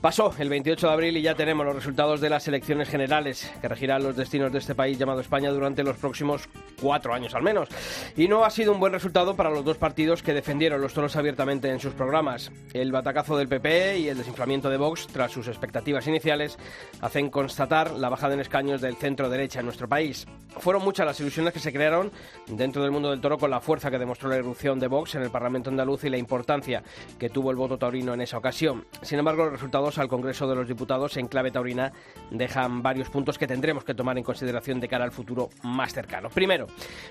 Pasó el 28 de abril y ya tenemos los resultados de las elecciones generales que regirán los destinos de este país llamado España durante los próximos cuatro años al menos. Y no ha sido un buen resultado para los dos partidos que defendieron los toros abiertamente en sus programas. El batacazo del PP y el desinflamiento de Vox, tras sus expectativas iniciales, hacen constatar la bajada en escaños del centro derecha en nuestro país. Fueron muchas las ilusiones que se crearon dentro del mundo del toro con la fuerza que demostró la irrupción de Vox en el Parlamento andaluz y la importancia que tuvo el voto taurino en esa ocasión. Sin embargo, los resultados al Congreso de los Diputados en clave taurina dejan varios puntos que tendremos que tomar en consideración de cara al futuro más cercano. Primero,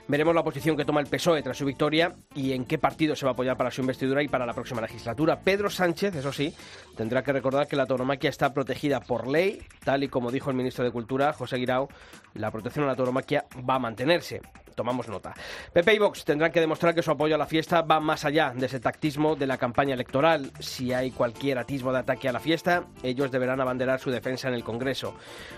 veremos la posición que toma el PSOE tras su victoria y en qué partido se va a apoyar para su investidura y para la próxima legislatura. Pedro Sánchez, eso sí, tendrá que recordar que la tauromaquia está protegida por ley, tal y como dijo el ministro de Cultura, José Guirao, la protección a la tauromaquia va a mantenerse tomamos nota. PP y Vox tendrán que demostrar que su apoyo a la fiesta va más allá de ese tactismo de la campaña electoral. Si hay cualquier atisbo de ataque a la fiesta, ellos deberán abanderar su defensa en el Congreso.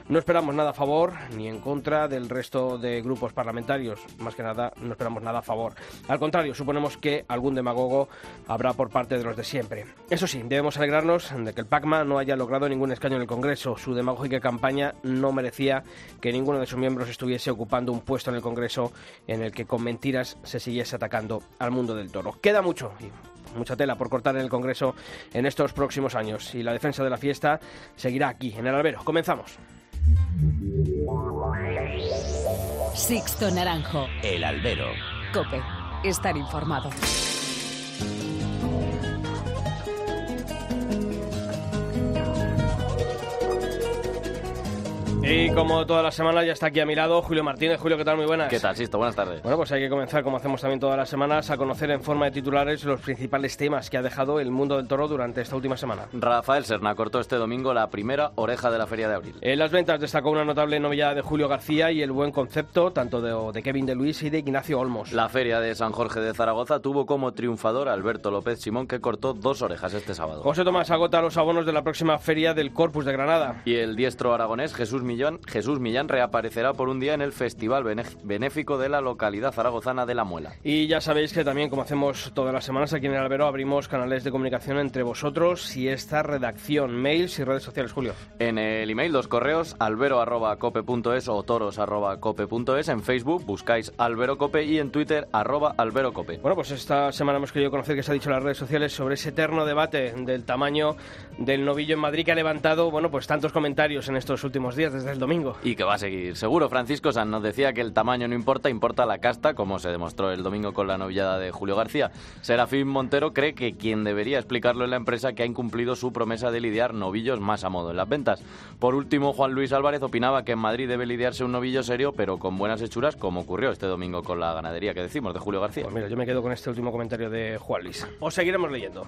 No esperamos nada a favor ni en contra del resto de grupos parlamentarios. Más que nada, no esperamos nada a favor. Al contrario, suponemos que algún demagogo habrá por parte de los de siempre. Eso sí, debemos alegrarnos de que el PACMA no haya logrado ningún escaño en el Congreso. Su demagógica campaña no merecía que ninguno de sus miembros estuviese ocupando un puesto en el Congreso en el que con mentiras se siguiese atacando al mundo del toro. Queda mucho y mucha tela por cortar en el Congreso en estos próximos años y la defensa de la fiesta seguirá aquí, en el albero. Comenzamos. Sixto Naranjo. El albero. Cope. Estar informado. Y como todas las semanas ya está aquí a mi lado Julio Martínez. Julio, ¿qué tal? Muy buenas. ¿Qué tal, Sisto? Buenas tardes. Bueno, pues hay que comenzar, como hacemos también todas las semanas, a conocer en forma de titulares los principales temas que ha dejado el mundo del toro durante esta última semana. Rafael Serna cortó este domingo la primera oreja de la Feria de Abril. En las ventas destacó una notable novillada de Julio García y el buen concepto tanto de, de Kevin de Luis y de Ignacio Olmos. La Feria de San Jorge de Zaragoza tuvo como triunfador a Alberto López Simón, que cortó dos orejas este sábado. José Tomás agota los abonos de la próxima Feria del Corpus de Granada. Y el diestro aragonés Jesús Millán, Jesús Millán reaparecerá por un día en el Festival Benéfico de la localidad zaragozana de La Muela. Y ya sabéis que también, como hacemos todas las semanas aquí en el Albero, abrimos canales de comunicación entre vosotros y esta redacción, mails y redes sociales, Julio. En el email, dos correos, albero.cope.es o toros.cope.es. En Facebook buscáis alberocope y en Twitter arroba alberocope. Bueno, pues esta semana hemos querido conocer que se ha dicho en las redes sociales sobre ese eterno debate del tamaño del novillo en Madrid que ha levantado, bueno, pues tantos comentarios en estos últimos días, desde el domingo. Y que va a seguir. Seguro, Francisco San nos decía que el tamaño no importa, importa la casta, como se demostró el domingo con la novillada de Julio García. Serafín Montero cree que quien debería explicarlo es la empresa que ha incumplido su promesa de lidiar novillos más a modo en las ventas. Por último, Juan Luis Álvarez opinaba que en Madrid debe lidiarse un novillo serio, pero con buenas hechuras, como ocurrió este domingo con la ganadería que decimos de Julio García. Pues mira, yo me quedo con este último comentario de Juan Luis. Os seguiremos leyendo.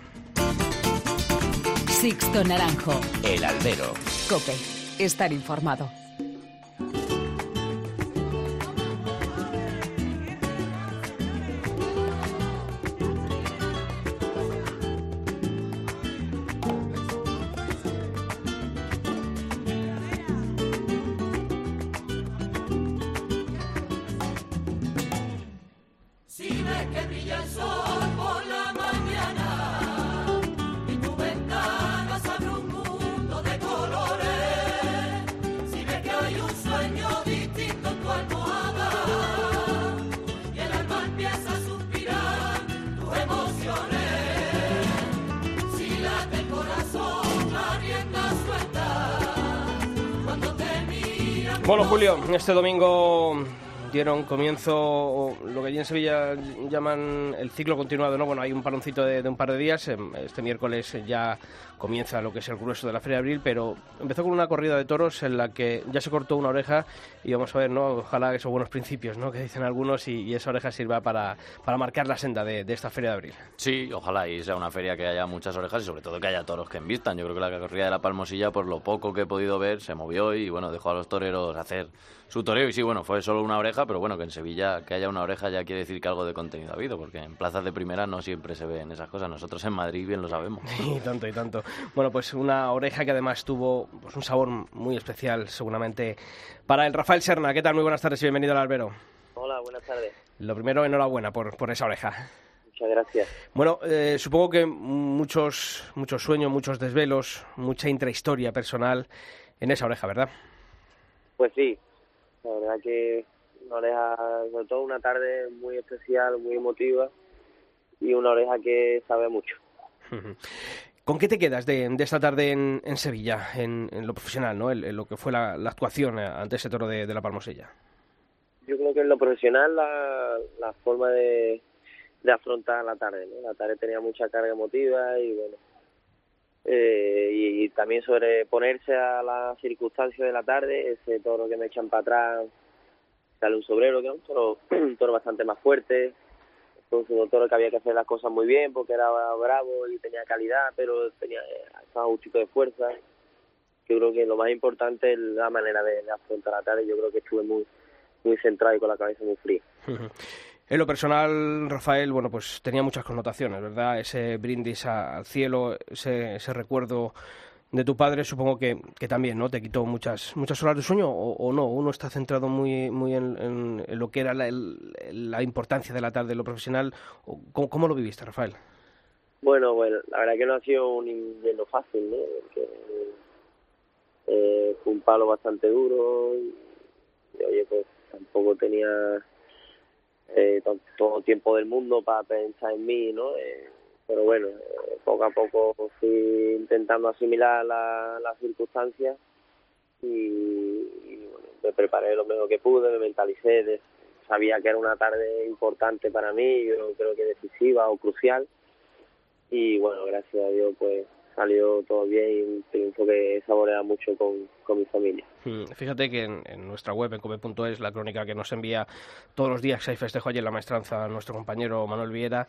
Sixto Naranjo. El albero. Cope. Estar informado. Este domingo dieron comienzo que allí en Sevilla llaman el ciclo continuado, ¿no? Bueno, hay un paloncito de, de un par de días, em, este miércoles ya comienza lo que es el grueso de la Feria de Abril, pero empezó con una corrida de toros en la que ya se cortó una oreja y vamos a ver, ¿no? Ojalá esos buenos principios, ¿no? Que dicen algunos y, y esa oreja sirva para, para marcar la senda de, de esta Feria de Abril. Sí, ojalá y sea una feria que haya muchas orejas y sobre todo que haya toros que envistan. Yo creo que la corrida de la Palmosilla, por lo poco que he podido ver, se movió y bueno, dejó a los toreros hacer su toreo. Y sí, bueno, fue solo una oreja, pero bueno, que en Sevilla que haya una oreja ya quiere decir que algo de contenido ha habido, porque en plazas de primera no siempre se ven esas cosas. Nosotros en Madrid bien lo sabemos. Y tanto, y tanto. Bueno, pues una oreja que además tuvo pues, un sabor muy especial, seguramente, para el Rafael Serna. ¿Qué tal? Muy buenas tardes y bienvenido al Albero. Hola, buenas tardes. Lo primero, enhorabuena por, por esa oreja. Muchas gracias. Bueno, eh, supongo que muchos, muchos sueños, muchos desvelos, mucha intrahistoria personal en esa oreja, ¿verdad? Pues sí, la verdad que una oreja, sobre todo una tarde muy especial, muy emotiva y una oreja que sabe mucho. ¿Con qué te quedas de, de esta tarde en, en Sevilla, en, en, lo profesional, ¿no? En, en lo que fue la, la, actuación ante ese toro de, de la Palmosella? Yo creo que en lo profesional la, la forma de, de afrontar la tarde, ¿no? La tarde tenía mucha carga emotiva y bueno, eh, y, y, también sobreponerse a las circunstancias de la tarde, ese toro que me echan para atrás, sale un sobrero, que es un toro, un toro bastante más fuerte, un toro que había que hacer las cosas muy bien porque era bravo y tenía calidad, pero tenía estaba justito de fuerza. Yo creo que lo más importante es la manera de, de afrontar la tarde. Yo creo que estuve muy muy centrado y con la cabeza muy fría. En lo personal, Rafael, bueno, pues tenía muchas connotaciones, ¿verdad? Ese brindis al cielo, ese, ese recuerdo de tu padre, supongo que, que, también, ¿no? Te quitó muchas muchas horas de sueño o, no. Uno está centrado muy muy en, lo que era la, el, la, importancia de la tarde, lo profesional. ¿Cómo, ¿Cómo, lo viviste, Rafael? Bueno, bueno, la verdad que no ha sido un invierno fácil, ¿no? Porque, eh, fue un palo bastante duro y oye, pues tampoco tenía eh, todo el tiempo del mundo para pensar en mí, ¿no? Eh, pero bueno, eh, poco a poco fui intentando asimilar las la circunstancias y, bueno, me preparé lo mejor que pude, me mentalicé, sabía que era una tarde importante para mí, yo creo que decisiva o crucial y bueno, gracias a Dios pues salió todo bien y un triunfo que saborea mucho con, con mi familia. Hmm, fíjate que en, nuestra web, en come.es, la crónica que nos envía todos los días hay festejo en la maestranza nuestro compañero Manuel Viera,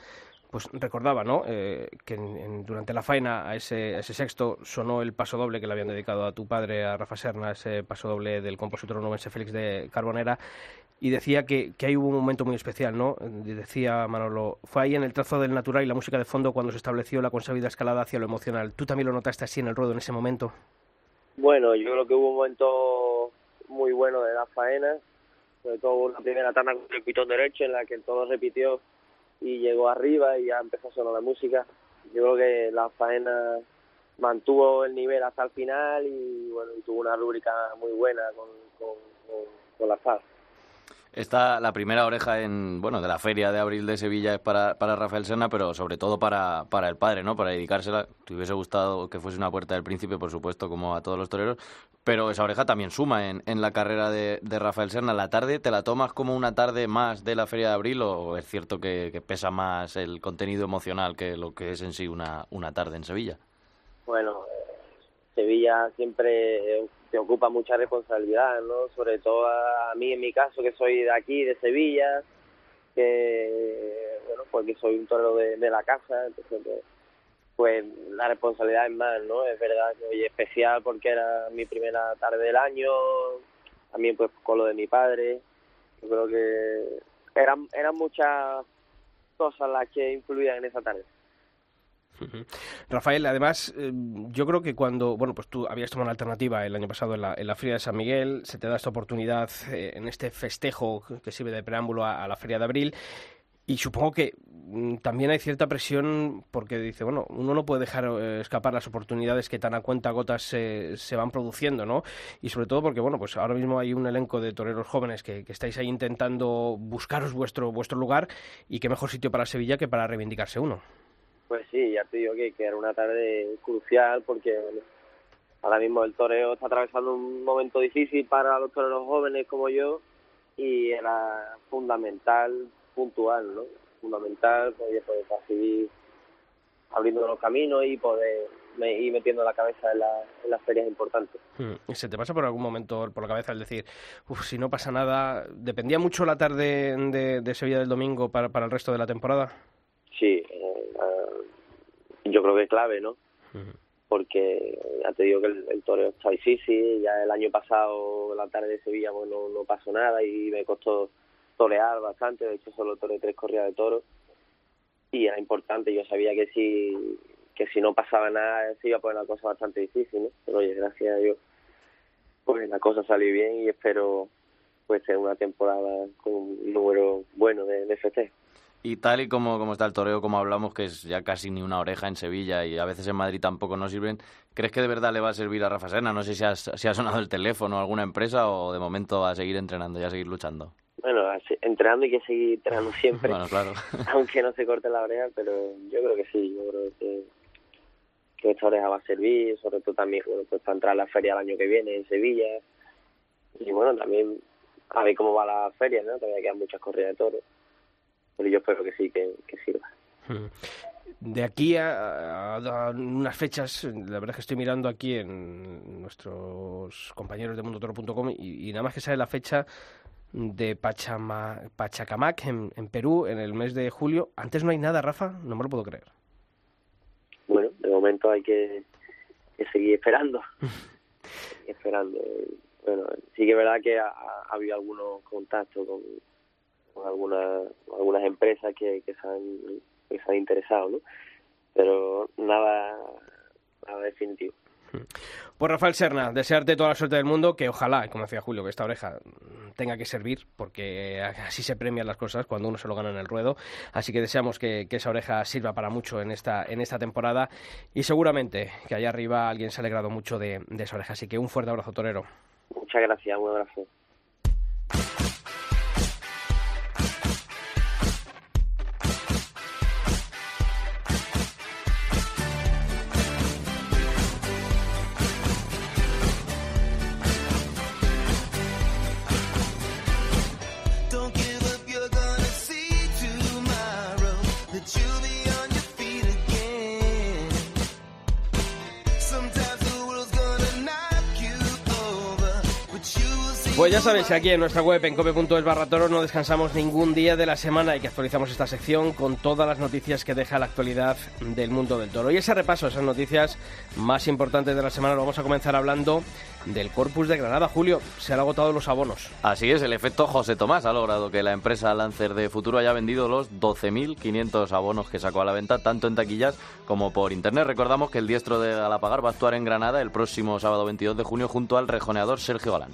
pues recordaba ¿no? Eh, que durante la faena a ese, ese, sexto sonó el paso doble que le habían dedicado a tu padre, a Rafa Serna, ese paso doble del compositor onubense Félix de Carbonera, y decía que, que ahí hubo un momento muy especial, ¿no? Decía Manolo, fue ahí en el trazo del natural y la música de fondo cuando se estableció la consabida escalada hacia lo emocional. ¿Tú también lo notaste así en el ruedo en ese momento? Bueno, yo creo que hubo un momento muy bueno de la faena, sobre todo la primera tanda con el pitón derecho en la que todo repitió y llegó arriba y ya empezó a sonar la música. Yo creo que la faena mantuvo el nivel hasta el final y bueno y tuvo una rúbrica muy buena con, con, con, la FAS. Esta, la primera oreja en, bueno, de la feria de abril de Sevilla es para, para Rafael Serna, pero sobre todo para, para el padre, ¿no? Para dedicársela. Te hubiese gustado que fuese una puerta del príncipe, por supuesto, como a todos los toreros, pero esa oreja también suma en, en la carrera de, de, Rafael Serna. ¿La tarde te la tomas como una tarde más de la feria de abril o es cierto que, que pesa más el contenido emocional que lo que es en sí una, una tarde en Sevilla? Bueno, Sevilla siempre te ocupa mucha responsabilidad, ¿no? Sobre todo a, mí, en mi caso, que soy de aquí, de Sevilla, que, bueno, porque soy un torero de, la casa, entonces, pues, pues, la responsabilidad es más, ¿no? Es verdad que especial porque era mi primera tarde del año, también pues con lo de mi padre, yo creo que eran, eran muchas cosas las que influían en esa tarde. Rafael, además, eh, yo creo que cuando, bueno, pues tú habías tomado una alternativa el año pasado en la, en la Feria de San Miguel, se te da esta oportunidad eh, en este festejo que sirve de preámbulo a, a, la Feria de Abril. Y supongo que mm, también hay cierta presión porque dice, bueno, uno no puede dejar eh, escapar las oportunidades que tan a cuenta gotas se, se, van produciendo, ¿no? Y sobre todo porque, bueno, pues ahora mismo hay un elenco de toreros jóvenes que, que estáis ahí intentando buscaros vuestro, vuestro lugar y qué mejor sitio para Sevilla que para reivindicarse uno. Pues sí, ya te digo que, que era una tarde crucial porque bueno, ahora mismo el toreo está atravesando un momento difícil para los toreros jóvenes como yo y era fundamental, puntual, ¿no? Fundamental pues, pues, para seguir abriendo los caminos y poder me, ir metiendo la cabeza en, la- en las ferias importantes. Mm, ¿Se te pasa por algún momento por la cabeza el decir, uff, si no pasa nada, dependía mucho la tarde de, de Sevilla del domingo para, para el resto de la temporada? Sí, yo creo que es clave, ¿no? Porque ya te digo que el, el toreo está difícil, ya el año pasado la tarde de Sevilla pues, no, no pasó nada y me costó torear bastante, de hecho solo toreé tres corridas de toros y era importante, yo sabía que si que si no pasaba nada se iba a poner la cosa bastante difícil, ¿no? Pero oye, gracias a Dios pues la cosa salió bien y espero pues ser una temporada con un número bueno de, de festejos. Y tal y como, como está el toreo, como hablamos, que es ya casi ni una oreja en Sevilla y a veces en Madrid tampoco nos sirven, ¿crees que de verdad le va a servir a Rafa Serna? No sé si, has- si ha sonado el teléfono a alguna empresa o de momento a seguir entrenando y a seguir luchando. Bueno, entrenando hay que seguir entrenando siempre, Bueno, claro. aunque no se corte la oreja, pero yo creo que sí, yo creo que, que esta oreja va a servir, sobre todo también bueno, pues para entrar a la feria el año que viene en Sevilla. Y bueno, también a ver cómo va la feria, ¿no? Todavía quedan muchas corridas de toros, pero yo espero que sí, que, que sirva. Mm. De aquí a, a- a unas fechas, la verdad es que estoy mirando aquí en nuestros compañeros de mundotoro.com y, y nada más que sale la fecha de Pachama, Pachacamac en, en Perú en el mes de julio. Antes no hay nada, Rafa, no me lo puedo creer. Bueno, de momento hay que, que seguir esperando, esperando. Bueno, sí que es verdad que ha, ha habido algunos contactos con, con algunas algunas empresas que, que se han que se han interesado, ¿no? Pero nada nada definitivo. Pues Rafael Serna, desearte toda la suerte del mundo, que ojalá, como decía Julio, que esta oreja tenga que servir, porque así se premian las cosas cuando uno se lo gana en el ruedo. Así que deseamos que, que esa oreja sirva para mucho en esta, en esta temporada y seguramente que allá arriba alguien se ha alegrado mucho de, de esa oreja. Así que un fuerte abrazo, torero. Muchas gracias, un abrazo. Pues ya sabéis, aquí en nuestra web en cope.es barra toros no descansamos ningún día de la semana y que actualizamos esta sección con todas las noticias que deja la actualidad del mundo del toro. Y ese repaso, esas noticias más importantes de la semana, lo vamos a comenzar hablando del Corpus de Granada. Julio, se han agotado los abonos. Así es, el efecto José Tomás ha logrado que la empresa Lancer de Futuro haya vendido los 12.500 abonos que sacó a la venta, tanto en taquillas como por internet. Recordamos que el diestro de Galapagar va a actuar en Granada el próximo sábado 22 de junio junto al rejoneador Sergio Galán.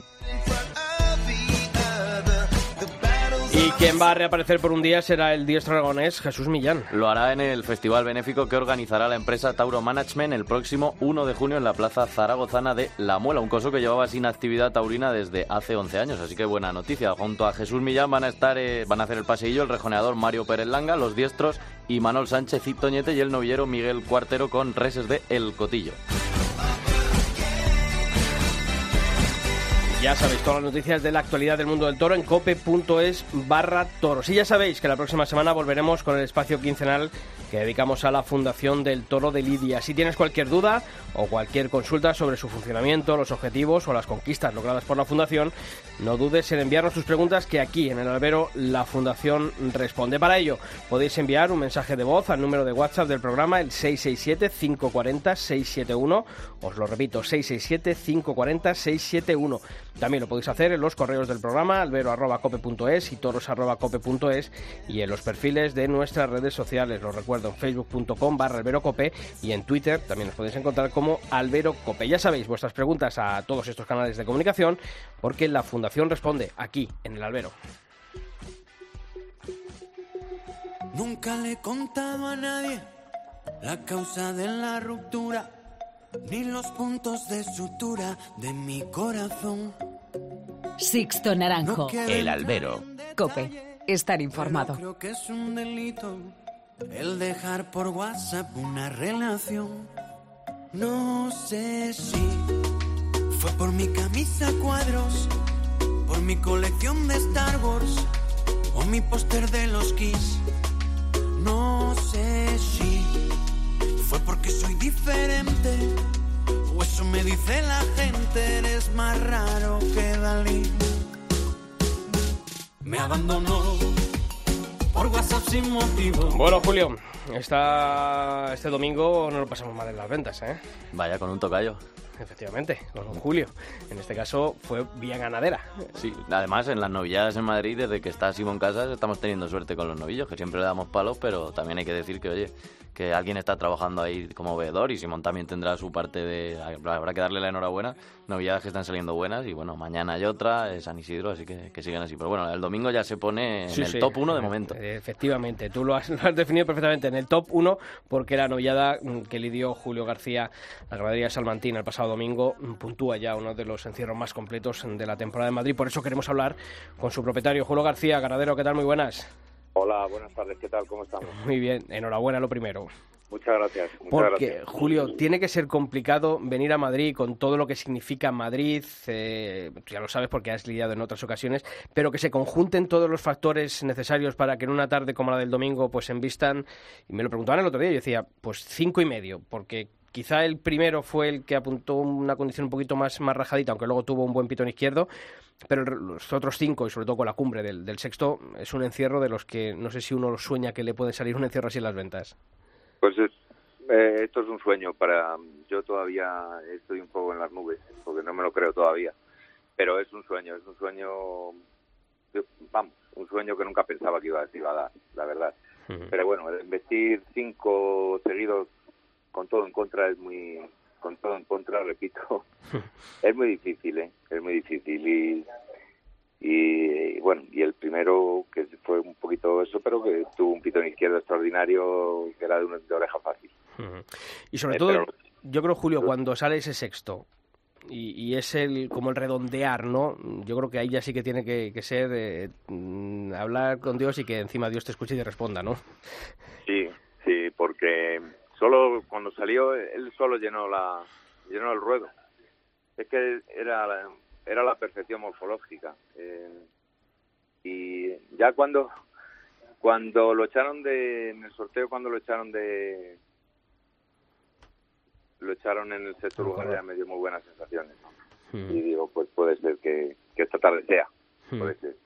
Y quien va a reaparecer por un día será el diestro aragonés Jesús Millán. Lo hará en el festival benéfico que organizará la empresa Tauro Management el próximo 1 de junio en la plaza zaragozana de La Muela, un coso que llevaba sin actividad taurina desde hace 11 años, así que buena noticia. Junto a Jesús Millán van a estar eh, van a hacer el paseillo el rejoneador Mario Pérez Langa, los diestros y Manuel Sánchez y y el novillero Miguel Cuartero con reses de El Cotillo. Ya sabéis, todas las noticias de la actualidad del mundo del toro en cope.es barra toros. Y ya sabéis que la próxima semana volveremos con el espacio quincenal que dedicamos a la Fundación del Toro de Lidia. Si tienes cualquier duda o cualquier consulta sobre su funcionamiento, los objetivos o las conquistas logradas por la Fundación, no dudes en enviarnos tus preguntas que aquí en el albero la Fundación responde. Para ello podéis enviar un mensaje de voz al número de WhatsApp del programa el 667-540-671. Os lo repito, 667-540-671. También lo podéis hacer en los correos del programa albero.cope.es y toros.cope.es y en los perfiles de nuestras redes sociales. Lo recuerdo en facebook.com barra alberocope y en Twitter también os podéis encontrar como alberocope. Ya sabéis vuestras preguntas a todos estos canales de comunicación porque la Fundación responde aquí en el albero. Nunca le he contado a nadie la causa de la ruptura, ni los puntos de sutura de mi corazón. Sixto Naranjo. El albero. Cope. Estar informado. Creo que es un delito el dejar por WhatsApp una relación. No sé si fue por mi camisa cuadros, por mi colección de Star Wars o mi póster de los Kiss. No sé si fue porque soy diferente o eso me dice la gente, eres más raro que Dalí. Me abandonó por WhatsApp sin motivo. Bueno, Julio, esta, este domingo no lo pasamos mal en las ventas, ¿eh? Vaya, con un tocayo. Efectivamente, con un Julio. En este caso fue vía ganadera. Sí, además en las novilladas en Madrid, desde que está Simón Casas, estamos teniendo suerte con los novillos, que siempre le damos palos, pero también hay que decir que, oye, que alguien está trabajando ahí como veedor y Simón también tendrá su parte de... Habrá que darle la enhorabuena. Novilladas que están saliendo buenas y bueno, mañana hay otra, es San Isidro, así que, que sigan así. Pero bueno, el domingo ya se pone en Sí, el sí. top 1 de momento. Efectivamente, tú lo has, lo has definido perfectamente en el top 1 porque la novillada que lidió Julio García, la ganadería de Salmantín el pasado domingo, mm, puntúa ya uno de los encierros más completos de la temporada de Madrid. Por eso queremos hablar con su propietario, Julio García, ganadero, ¿qué tal? Muy buenas. Hola, buenas tardes, ¿qué tal? ¿Cómo estamos? Muy bien, enhorabuena lo primero. Muchas gracias. Muchas Porque, gracias. Julio, tiene que ser complicado venir a Madrid con todo lo que significa Madrid, eh, ya lo sabes porque has lidiado en otras ocasiones, pero que se conjunten todos los factores necesarios para que en una tarde como la del domingo pues envistan, y me lo preguntaban el otro día, yo decía, pues cinco y medio, porque quizá el primero fue el que apuntó una condición un poquito más, más rajadita, aunque luego tuvo un buen pitón izquierdo, pero los otros cinco, y sobre todo con la cumbre del, del sexto, es un encierro de los que no sé si uno sueña que le puede salir un encierro así en las ventas. Pues es- eh, esto es un sueño para... Yo todavía estoy un poco en las nubes, porque no me lo creo todavía. Pero es un sueño, es un sueño... Vamos, un sueño que nunca pensaba que iba, iba a dar, la verdad. Pero bueno, el investir cinco seguidos con todo en contra es muy... Con todo en contra, repito, es muy difícil, ¿eh? Es muy difícil y... Y bueno, y el primero que fue un poquito eso, pero que tuvo un pitón izquierdo extraordinario que era de, una- de oreja fácil. Y sobre Eh, todo, pero- yo creo, Julio, cuando sale ese sexto y, y es el como el redondear, ¿no? Yo creo que ahí ya sí que tiene que, que ser eh, mm, hablar con Dios y que encima Dios te escuche y te responda, ¿no? Sí, solo cuando salió él solo llenó la llenó el ruedo. Es que era la, era la perfección morfológica. eh, y ya cuando cuando lo echaron de en el sorteo cuando lo echaron de lo echaron en el sexto lugar ya me dio muy buenas sensaciones. ¿no? Y digo, pues puede ser que, que esta tarde sea. Puede ser.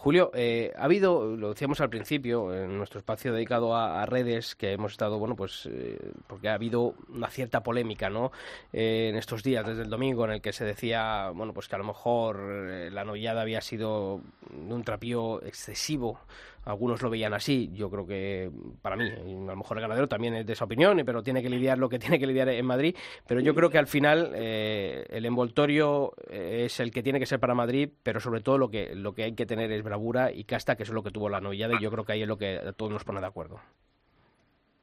Julio, eh, ha habido, lo decíamos al principio, en nuestro espacio dedicado a, redes, que hemos estado, bueno, pues, eh, porque ha habido una cierta polémica, ¿no? Eh, en estos días, desde el domingo, en el que se decía, bueno, pues que a lo mejor eh, la novillada había sido de un trapío excesivo. Algunos lo veían así. Yo creo que, para mí, a lo mejor el ganadero también es de esa opinión, pero tiene que lidiar lo que tiene que lidiar en Madrid. Pero yo creo que al final eh, el envoltorio eh, es el que tiene que ser para Madrid, pero sobre todo lo que, lo que hay que tener es bravura y casta, que eso es lo que tuvo la novillada, y yo creo que ahí es lo que a todos nos pone de acuerdo.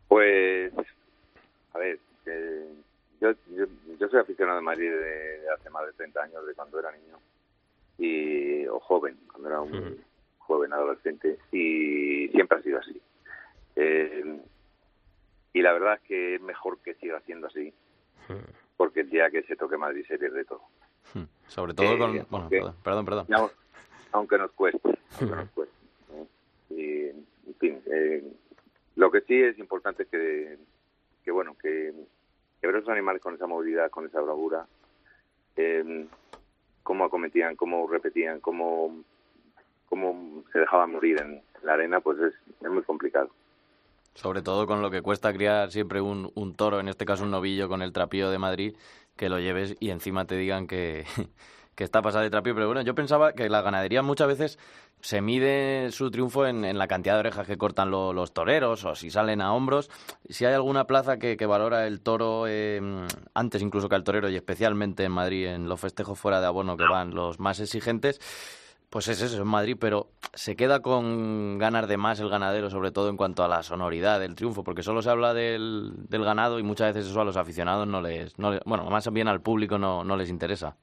Pues, a ver, yo, yo, yo soy aficionado a Madrid de, de hace más de 30 años, de cuando era niño, y o joven, cuando era un joven adolescente, y siempre ha sido así. Eh, y la verdad es que es mejor que siga siendo así, porque el día que se toque Madrid se pierde todo. Hmm. Sobre todo Eh, con... Bueno, aunque- perdón, perdón. aunque nos cueste, aunque nos cueste. ¿no? Y, en fin, eh, lo que sí es importante es que, que bueno, que, que ver a esos animales con esa movilidad, con esa bravura, eh, cómo acometían, cómo repetían, cómo, cómo se dejaban morir en la arena, pues es, muy complicado. Sobre todo con lo que cuesta criar siempre un, toro, en este caso un novillo con el trapío de Madrid, que lo lleves y encima te digan que, está pasada de trapío. Pero bueno, yo pensaba que la ganadería muchas veces se mide su triunfo en, la cantidad de orejas que cortan lo- los toreros o si salen a hombros. Si hay alguna plaza que, que valora el toro eh, antes incluso que al torero y especialmente en Madrid, en los festejos fuera de abono que van los más exigentes, pues es eso, en Madrid, pero se queda con ganas de más el ganadero, sobre todo en cuanto a la sonoridad del triunfo, porque solo se habla del, del ganado y muchas veces eso a los aficionados no les, no les- bueno, más bien al público no, no les interesa.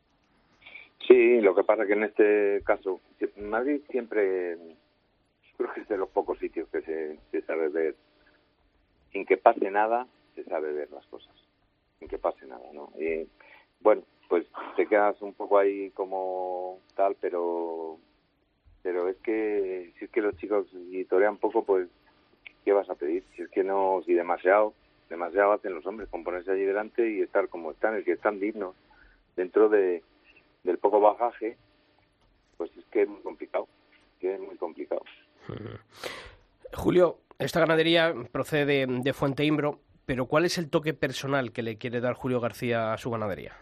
Sí, lo que pasa que en este caso, Madrid siempre, creo que es de los pocos sitios que se, se sabe ver, sin que pase nada, se sabe ver las cosas, sin que pase nada, ¿no? Y bueno, pues te quedas un poco ahí como tal, pero pero es que si es que los chicos si torean poco, pues ¿qué vas a pedir? Si es que no, si demasiado, demasiado hacen los hombres con ponerse allí delante y estar como están, el que están dignos dentro de del poco bajaje, pues es que es muy complicado, que es muy complicado. Julio, esta ganadería procede de Fuente Imbro, pero ¿cuál es el toque personal que le quiere dar Julio García a su ganadería?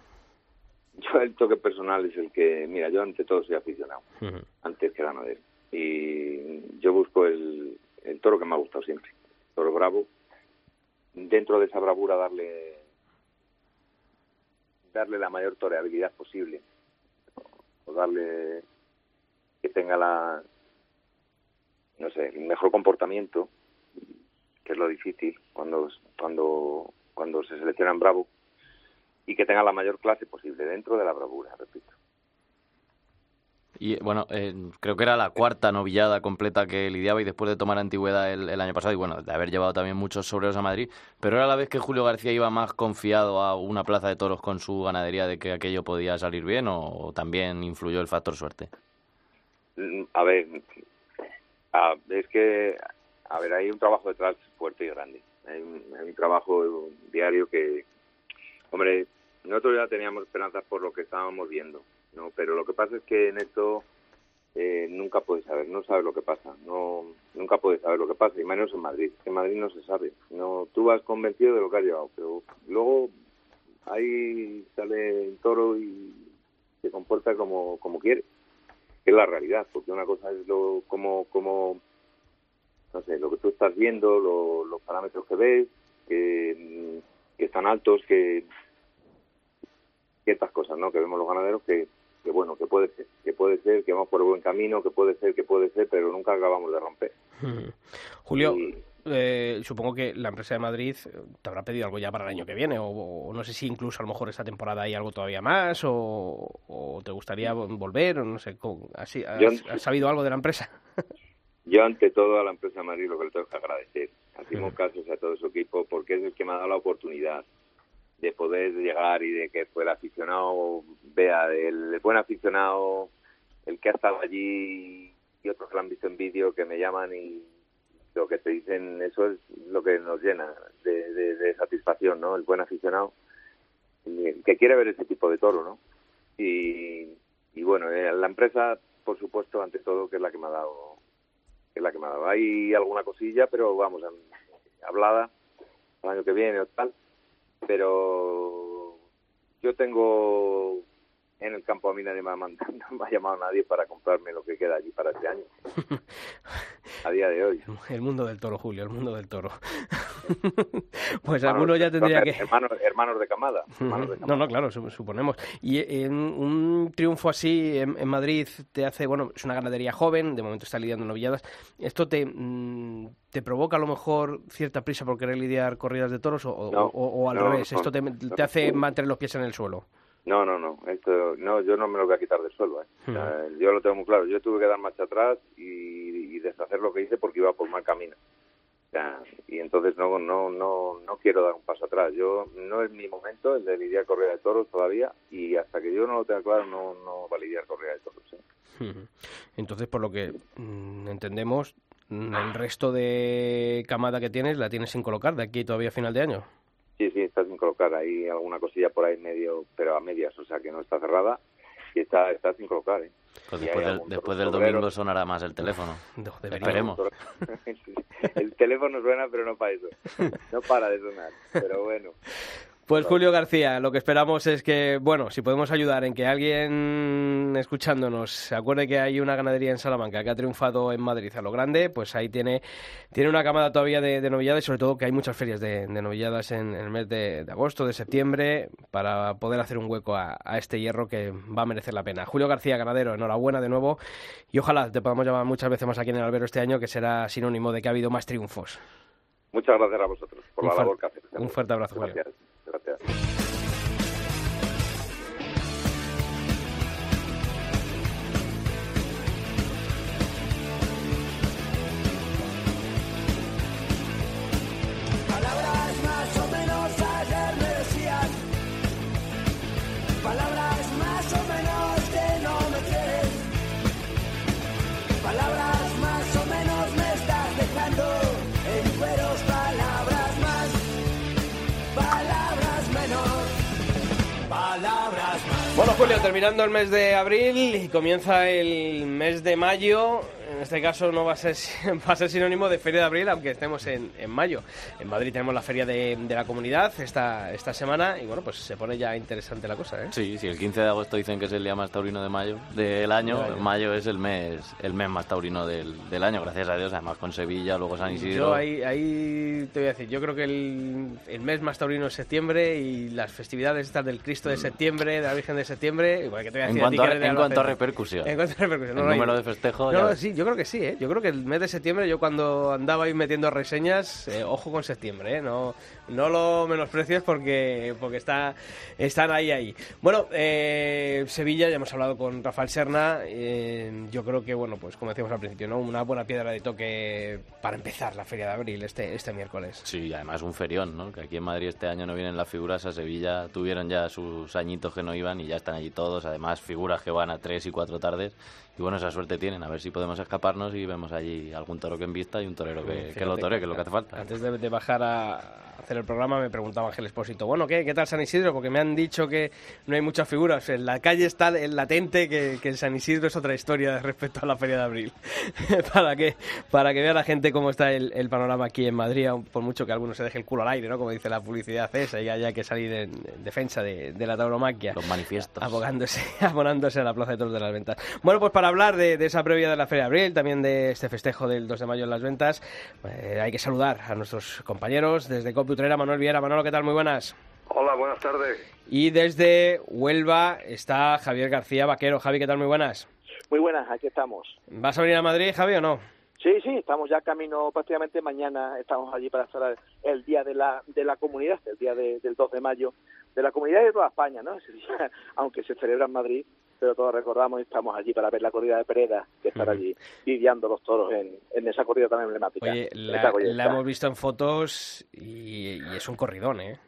Yo el toque personal es el que, mira, yo ante todo soy aficionado, antes que ganadero. Y yo busco el, el toro que me ha gustado siempre, toro bravo. Dentro de esa bravura darle darle la mayor toreabilidad posible o darle que tenga la no sé el mejor comportamiento que es lo difícil cuando cuando cuando se selecciona en bravo y que tenga la mayor clase posible dentro de la bravura repito Y bueno, eh, creo que era la cuarta novillada completa que lidiaba y después de tomar antigüedad el, el año pasado y bueno, de haber llevado también muchos sobreros a Madrid, pero era la vez que Julio García iba más confiado a una plaza de toros con su ganadería de que aquello podía salir bien o, o también influyó el factor suerte. Mm, a ver a- es que a ver hay un trabajo detrás fuerte y grande hay un, hay un trabajo diario que hombre nosotros ya teníamos esperanzas por lo que estábamos viendo no pero lo que pasa es que en esto eh, nunca puedes saber no sabes lo que pasa no nunca puedes saber lo que pasa y menos en Madrid en Madrid no se sabe no tú vas convencido de lo que has llevado pero luego ahí sale el toro y se comporta como como quiere. Que es la realidad, porque una cosa es lo como como no sé, lo que tú estás viendo, lo- los parámetros que ves, que, que están altos, que ciertas cosas, ¿no? Que vemos los ganaderos que, que bueno, que puede ser, que puede ser, que vamos por el buen camino, que puede ser, que puede ser, pero nunca acabamos de romper. Julio, Y- eh, supongo que la empresa de Madrid eh, te habrá pedido algo ya para el año que viene, o, o no sé si incluso a lo mejor esta temporada hay algo todavía más, o, o te gustaría vol- volver, o no sé, así, ¿has, sabido algo de la empresa? Yo ante todo a la empresa de Madrid lo que le tengo que agradecer. Hacemos casos a todo su equipo porque es el que me ha dado la oportunidad de poder llegar y de que fuera aficionado, vea, el buen aficionado, el que ha estado allí y otros que lo han visto en vídeo que me llaman y lo que te dicen, eso es lo que nos llena de, de- satisfacción, ¿no? El buen aficionado el que quiere ver ese tipo de toro, ¿no? Y, y bueno, eh, la empresa, por supuesto, ante todo, que es la que me ha dado que es la que me ha dado. Hay alguna cosilla, pero vamos, hablada el año que viene o tal. Pero yo tengo en el campo a mí nadie me ha, mandado, no me ha llamado nadie para comprarme lo que queda allí para este año. A día de hoy. El mundo del toro, Julio, el mundo del toro. pues Hermanos- alguno ya tendría que... Hermanos, hermanos de camada. hermanos de No, camada. no, claro, su- suponemos. Y eh, en un triunfo así en, en Madrid te hace, bueno, es una ganadería joven, de momento está lidiando novilladas. ¿Esto te, mm, te provoca a lo mejor cierta prisa por querer lidiar corridas de toros o, o- No, o- o al no, revés? ¿Esto te, te hace mantener los pies en el suelo? No, no, no. Esto, no, yo no me lo voy a quitar del suelo. ¿eh? O sea, yo lo tengo muy claro. Yo tuve que dar marcha atrás y, y deshacer lo que hice porque iba por mal camino. O sea, y entonces no, no, no, no quiero dar un paso atrás. Yo no es mi momento el de lidiar corrida de toros todavía y hasta que yo no lo tenga claro no, no va a lidiar corrida de toros. ¿eh? Ujú. Entonces, por lo que mm, entendemos, mm, el resto de camada que tienes la tienes sin colocar de aquí todavía a final de año. Sí, sí, está colocar. Hay alguna cosilla por ahí medio, pero a medias, o sea que no está cerrada y está, está sin colocar. ¿eh? Pues después del, después domingo sonará más el teléfono. No. Esperemos. El teléfono suena, pero no para eso. No para de sonar. Pero bueno, Pues Julio García, lo que esperamos es que, bueno, si podemos ayudar en que alguien escuchándonos se acuerde que hay una ganadería en Salamanca que ha triunfado en Madrid a lo grande, pues ahí tiene, tiene una camada todavía de, de novilladas y sobre todo que hay muchas ferias de, de novilladas en, en el mes de, de agosto, de septiembre, para poder hacer un hueco a, a este hierro que va a merecer la pena. Julio García, ganadero, enhorabuena de nuevo y ojalá te podamos llamar muchas veces más aquí en el albero este año, que será sinónimo de que ha habido más triunfos. muchas gracias a vosotros por Un la labor que hacéis. un fuerte abrazo, Julio. Gracias, Julio, terminando el mes de abril y comienza el mes de mayo. En este caso no va a ser, va a ser sinónimo de Feria de Abril, aunque estemos en, en mayo. En Madrid tenemos la Feria de, de la Comunidad esta, esta semana y bueno, pues se pone ya interesante la cosa, ¿eh? Sí, sí, el 15 de agosto dicen que es el día más taurino de mayo del año. Del año. Mayo es el mes el mes más taurino del, del año, gracias a Dios. Además con Sevilla, luego San Isidro. Yo ahí, ahí te voy a decir, yo creo que el, el mes más taurino es septiembre y las festividades estas del Cristo de septiembre, de la Virgen de septiembre, igual que te voy a En decir ti a- de en cuanto a repercusión. En cuanto a repercusión. El no, no, número hay- de festejos, No, ya sí, yo creo que sí, ¿eh? Yo creo que el mes de septiembre, yo cuando andaba ahí metiendo reseñas, eh, ojo con septiembre, ¿eh? No, no lo menosprecies porque, porque está, están ahí, ahí. Bueno, eh, Sevilla, ya hemos hablado con Rafael Serna, eh, yo creo que, bueno, pues como decíamos al principio, ¿no? Una buena piedra de toque para empezar la Feria de Abril este, este miércoles. Sí, además un ferión, ¿no? Que aquí en Madrid este año no vienen las figuras, a Sevilla tuvieron ya sus añitos que no iban y ya están allí todos. Además, figuras que van a tres y cuatro tardes. Y bueno, esa suerte tienen, a ver si podemos escaparnos y vemos allí algún toro que en vista y un torero que, que Fíjate, lo toree, que es lo que hace falta. Antes de, de bajar a hacer el programa me preguntaba Ángel Espósito, bueno, ¿qué, ¿qué tal San Isidro? Porque me han dicho que no hay muchas figuras. En la calle está el latente que, que en San Isidro es otra historia respecto a la Feria de Abril. para, que, para que vea la gente cómo está el, el panorama aquí en Madrid, por mucho que alguno se deje el culo al aire, ¿no? Como dice la publicidad esa, y haya que salir en, en defensa de, de la tauromaquia. Los manifiestos. Abogándose, abonándose a la Plaza de Toros de las Ventas. Bueno, pues para hablar de, de esa previa de la Feria de Abril, también de este festejo del 2 de mayo en las ventas, eh, hay que saludar a nuestros compañeros desde Computrera, Manuel Viera. Manolo, ¿qué tal? Muy buenas. Hola, buenas tardes. Y desde Huelva está Javier García Vaquero. Javi, ¿qué tal? Muy buenas. Muy buenas, aquí estamos. ¿Vas a venir a Madrid, Javi, o no? Sí, sí, estamos ya camino prácticamente mañana, estamos allí para hacer el día de la, de la comunidad, el día de- del 2 de mayo, de la comunidad de toda España, ¿no? Aunque se celebra en Madrid, pero todos recordamos y estamos allí para ver la corrida de Pereda, que estará allí lidiando los toros en, en esa corrida tan emblemática. Oye, la, en hemos visto en fotos y, y es un corridón, ¿eh?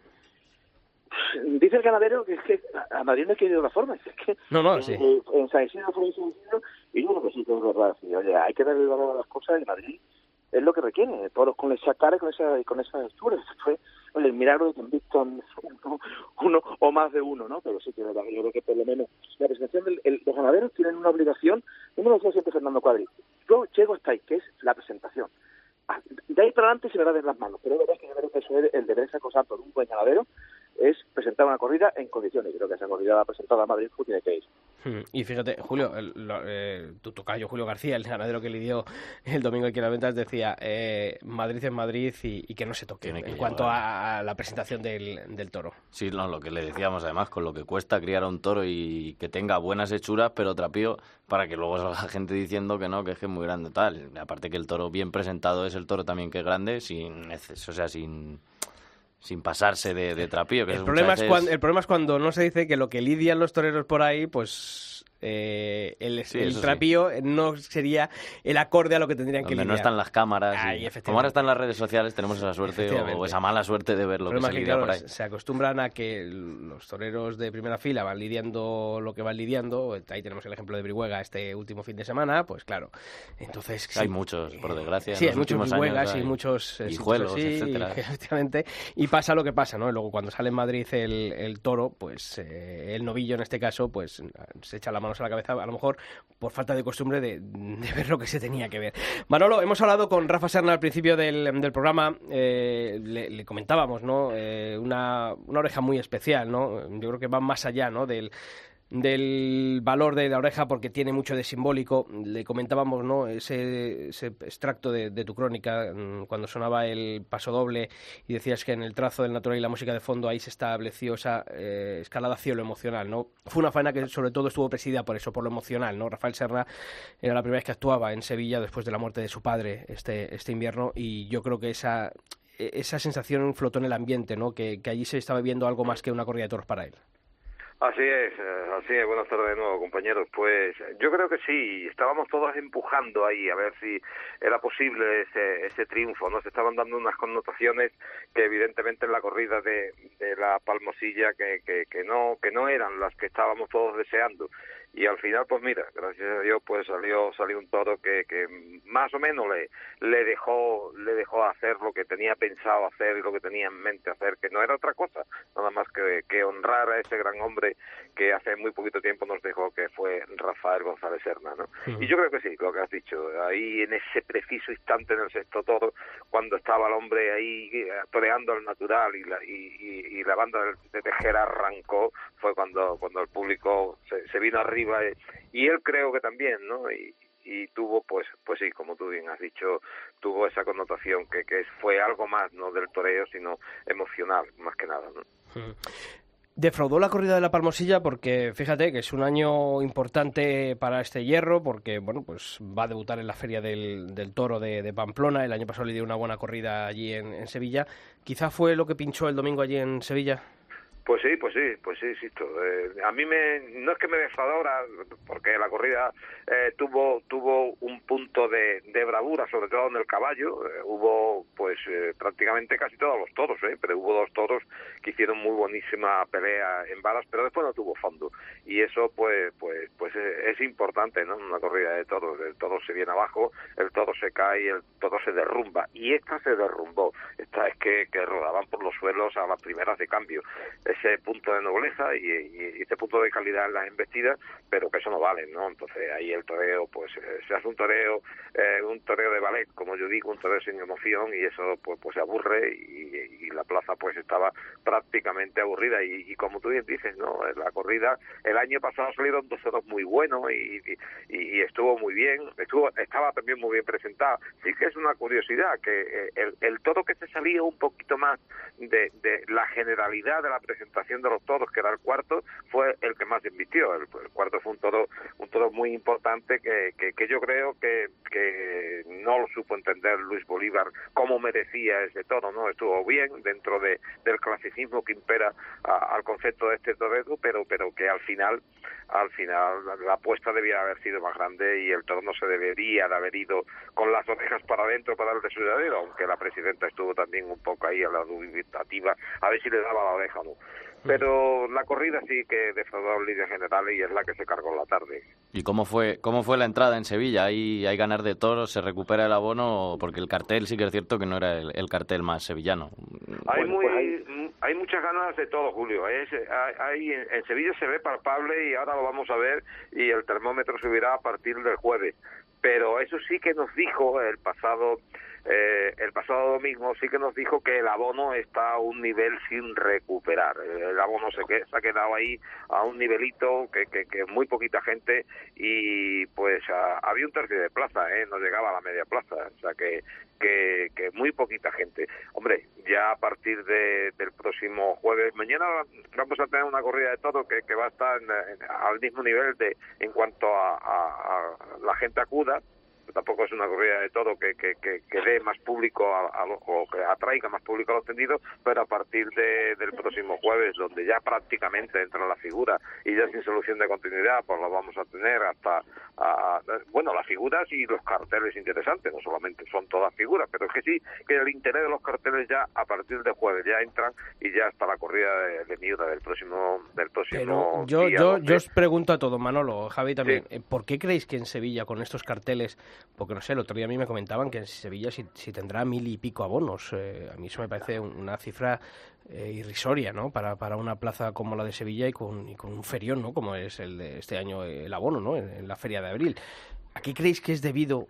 Dice el ganadero que es que a Madrid no hay que ir de otra forma, es que No, no, en, sí. en San Isidro fue en San Isidro, y yo creo que sí que es verdad, sí, oye, hay que darle valor a las cosas y Madrid es lo que requiere, toros con esa cara y con esa, y con esa altura, fue el milagro que han visto uno, o más de uno, ¿no? Pero sí que es yo creo que por lo menos la presentación de los ganaderos tienen una obligación, no me lo decía siempre Fernando Cuadri, yo llego hasta ahí, que es la presentación. Ah, De ahí para adelante se me va de las manos, pero es verdad que yo creo que eso es el deber sacrosanto de un buen ganadero, es presentar una corrida en condiciones. Creo que esa corrida la ha presentado a Madrid, pues tiene que ir. Hmm, Y fíjate, Julio, el, lo- eh, tu tocayo Julio García, el ganadero que lidió el domingo aquí en las ventas, decía eh, Madrid es Madrid y, y que no se toque en cuanto a, a la presentación del, del toro. Sí, no, lo que le decíamos además, con lo que cuesta criar a un toro y que tenga buenas hechuras, pero trapío, para que luego salga gente diciendo que no, que es que es muy grande tal. Aparte que el toro bien presentado es el toro también que es grande, sin, o sea, sin, sin pasarse de, de. Que El es problema, es cuando, el problema es cuando no se dice que lo que lidian los toreros por ahí, pues eh, el, Sí, el sí. trapío no sería el acorde a lo que tendrían que donde lidiar. no están las cámaras. y- Ahí, como ahora están las redes sociales, tenemos esa suerte o, esa mala suerte de ver lo que se que, lidia claro, por ahí. se- acostumbran a que los toreros de primera fila van lidiando lo que van lidiando. Ahí tenemos el ejemplo de Brihuega este último fin de semana, pues claro. Entonces Hay sí, muchos, por desgracia. Sí, en hay los muchos Brihuegas y muchos eh, hijuelos, así, etcétera. y- efectivamente. Y pasa lo que pasa, ¿no? Y luego cuando sale en Madrid el, el toro, pues eh, el novillo en este caso, pues se echa las a la cabeza, a lo mejor por falta de costumbre de, ver lo que se tenía que ver. Manolo, hemos hablado con Rafa Serna al principio del, programa, eh, le, le comentábamos, ¿no? Eh, una, una oreja muy especial, ¿no? Yo creo que va más allá, ¿no? Del, del valor de la oreja porque tiene mucho de simbólico. Le comentábamos ¿no? ese, extracto de, tu crónica mm, cuando sonaba el paso doble y decías que en el trazo del natural y la música de fondo ahí se estableció esa eh, escalada hacia lo emocional. ¿no? Fue una faena que sobre todo estuvo presidida por eso, por lo emocional. ¿no? Rafael Serra era la primera vez que actuaba en Sevilla después de la muerte de su padre este, este invierno y yo creo que esa, esa sensación flotó en el ambiente, ¿no? que, que allí se estaba viendo algo más que una corrida de toros para él. Así es, así es. Buenas tardes de nuevo, compañeros. Pues yo creo que sí, estábamos todos empujando ahí a ver si era posible ese, ese triunfo, ¿no? Se estaban dando unas connotaciones que evidentemente en la corrida de, la Palmosilla que, que no que no eran las que estábamos todos deseando. Y al final pues mira gracias a Dios pues salió salió un toro que, que más o menos le le dejó le dejó hacer lo que tenía pensado hacer y lo que tenía en mente hacer que no era otra cosa nada más que, que honrar a ese gran hombre que hace muy poquito tiempo nos dejó que fue Rafael González Serna ¿no? y yo creo que sí lo que has dicho ahí en ese preciso instante en el sexto toro cuando estaba el hombre ahí eh, toreando al natural y la, y, y- y la banda de Tejera arrancó fue cuando cuando el público se, se vino arriba eh, y él creo que también no y, tuvo pues pues sí como tú bien has dicho tuvo esa connotación que, que fue algo más no del toreo sino emocional más que nada. Defraudó la corrida de la Palmosilla porque fíjate que es un año importante para este hierro porque bueno pues va a debutar en la feria del, del toro de, Pamplona. El año pasado le dio una buena corrida allí en Sevilla. Quizá fue lo que pinchó el domingo allí en Sevilla Pues sí, pues sí, pues sí, insisto. Eh, a mí me, no es que me defraudara, porque la corrida eh, tuvo tuvo un punto de, de bravura, sobre todo en el caballo. Eh, hubo, pues, eh, prácticamente casi todos los toros, ¿eh? pero hubo dos toros que hicieron muy buenísima pelea en balas, pero después no tuvo fondo. Y eso, pues, pues, pues eh, es importante, ¿no? Una corrida de toros. El toro se viene abajo, el toro se cae, el toro se derrumba. Y esta se derrumbó. Esta es que, que rodaban por los suelos a las primeras de cambio ese punto de nobleza y, ese punto de calidad en las embestidas, pero que eso no vale, ¿no? Entonces ahí el toreo, pues eh, se hace un toreo, eh, un toreo de ballet, como yo digo, un toreo sin emoción y eso pues, pues se aburre y, la plaza pues estaba prácticamente aburrida y, como tú bien dices, ¿no? La corrida, el año pasado salieron dos toros muy buenos y, y, estuvo muy bien, estuvo estaba también muy bien presentado. Sí que es una curiosidad que eh, el, el toro que se salía un poquito más de, de la generalidad de la presentación de los toros, que era el cuarto, fue el que más invirtió. El, cuarto fue un toro, un toro muy importante que, que, yo creo que, que no lo supo entender Luis Bolívar como merecía ese toro, ¿no? Estuvo bien dentro de, del clasicismo que impera a- al concepto de este torero, pero, pero que al final, al final la, apuesta debía haber sido más grande y el toro no se debería de haber ido con las orejas para adentro para el desudadero, aunque la presidenta estuvo también un poco ahí a la dubitativa, a ver si le daba la oreja o no. Pero la corrida sí que defraudó en líneas generales y es la que se cargó la tarde. ¿Y cómo fue, cómo fue la entrada en Sevilla? ¿Hay, hay ganar de toros? ¿Se recupera el abono? Porque el cartel sí que es cierto que no era el, el cartel más sevillano. Hay, Bueno, muy, pues hay- muchas ganas de todo, Julio. Es, hay, hay- en Sevilla se ve palpable y ahora lo vamos a ver y el termómetro subirá a partir del jueves. Pero eso sí que nos dijo el pasado eh, el pasado domingo sí que nos dijo que el abono está a un nivel sin recuperar. El abono se, que- se ha quedado ahí a un nivelito que, que, que muy poquita gente y pues a- había un tercio de plaza, ¿eh? no llegaba a la media plaza. O sea que, que, que muy poquita gente. Hombre, ya a partir de, del próximo jueves, mañana vamos a tener una corrida de todo que, que va a estar en- al mismo nivel de en cuanto a- a la gente acuda tampoco es una corrida de todo que, que, que, que dé más público a, a lo- o que atraiga más público a los tendidos, pero a partir de, del próximo jueves, donde ya prácticamente entra la figura y ya sin solución de continuidad, pues lo vamos a tener hasta, a- bueno, las figuras y los carteles interesantes, no solamente son todas figuras, pero es que sí, que el interés de los carteles ya a partir de jueves ya entran y ya está la corrida de, de Miura del próximo, del próximo Pero yo, día yo, 12. yo os pregunto a todo, Manolo, Javi también, Sí. eh, ¿por qué creéis que en Sevilla con estos carteles, porque no sé, el otro día a mí me comentaban que en Sevilla si, si tendrá mil y pico abonos, eh, a mí eso me parece un- una cifra eh, irrisoria, ¿no? Para, para una plaza como la de Sevilla y con, y con un ferión, ¿no? Como es el de este año el abono, ¿no? En, la feria de abril. ¿A qué creéis que es debido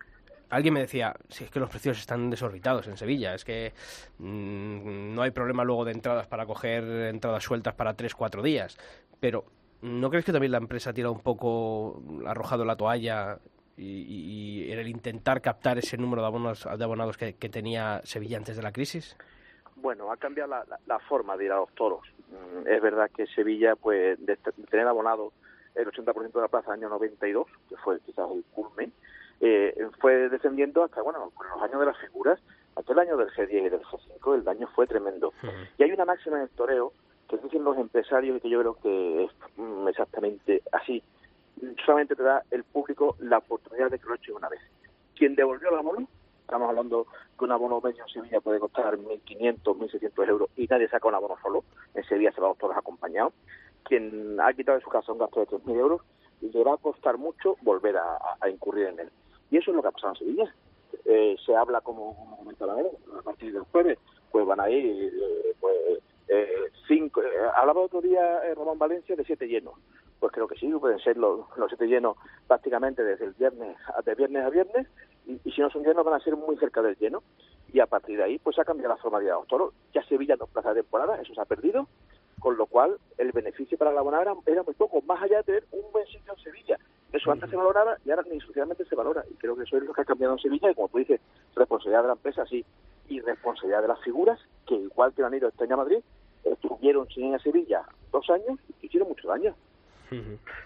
Alguien me decía, si es que los precios están desorbitados en Sevilla, es que mm, no hay problema luego de entradas para coger entradas sueltas para tres, cuatro días. Pero, ¿no crees que también la empresa ha tirado un poco, arrojado la toalla y, y- en el intentar captar ese número de, abonos, de abonados que, que tenía Sevilla antes de la crisis? Bueno, ha cambiado la, la- la forma de ir a los toros. Mm, Es verdad que Sevilla, pues, de, tener abonado el 80% de la plaza año 92, que fue quizás el culmen, eh, fue descendiendo hasta, bueno, con los años de las figuras, hasta el año del G10 y del G5, el daño fue tremendo. Y hay una máxima en el toreo que dicen los empresarios y que yo creo que es mm, exactamente así. Solamente te da el público la oportunidad de que lo eche una vez. Quien devolvió el abono, estamos hablando que un abono medio en Sevilla puede costar 1.500, 1.600 euros y nadie saca un abono solo. En Sevilla se van todos acompañados. Quien ha quitado de su casa un gasto de 3.000 euros le va a costar mucho volver a, a- incurrir en él. Y eso es lo que ha pasado en Sevilla. Eh, se habla, como, como comentaba a partir del jueves, pues van a ir, eh, pues, eh, cinco, eh, hablaba otro día eh, Román Valencia de siete llenos. Pues creo que sí, pueden ser los, los siete llenos prácticamente desde el viernes, de viernes a viernes, y, si no son llenos van a ser muy cerca del lleno. Y a partir de ahí, pues ha cambiado la formalidad de los toros. Ya Sevilla no plaza de temporada, eso se ha perdido, con lo cual el beneficio para la abonado era, muy poco, más allá de tener un buen sitio en Sevilla. Eso antes se valoraba y ahora ni socialmente se valora. Y creo que eso es lo que ha cambiado en Sevilla. Y como tú dices, responsabilidad de la empresa, sí, y responsabilidad de las figuras, que igual que han ido este año a Madrid, estuvieron sin ir a Sevilla dos años y hicieron mucho daño.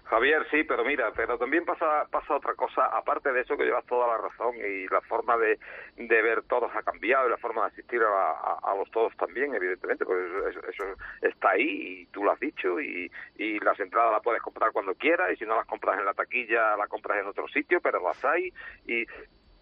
Javier, sí, pero mira, pero también pasa pasa otra cosa, aparte de eso que llevas toda la razón y la forma de, de ver todos ha cambiado y la forma de asistir a, a- a los todos también, evidentemente, pues eso, eso- está ahí y tú lo has dicho y, y las entradas las puedes comprar cuando quieras y si no las compras en la taquilla, las compras en otro sitio, pero las hay y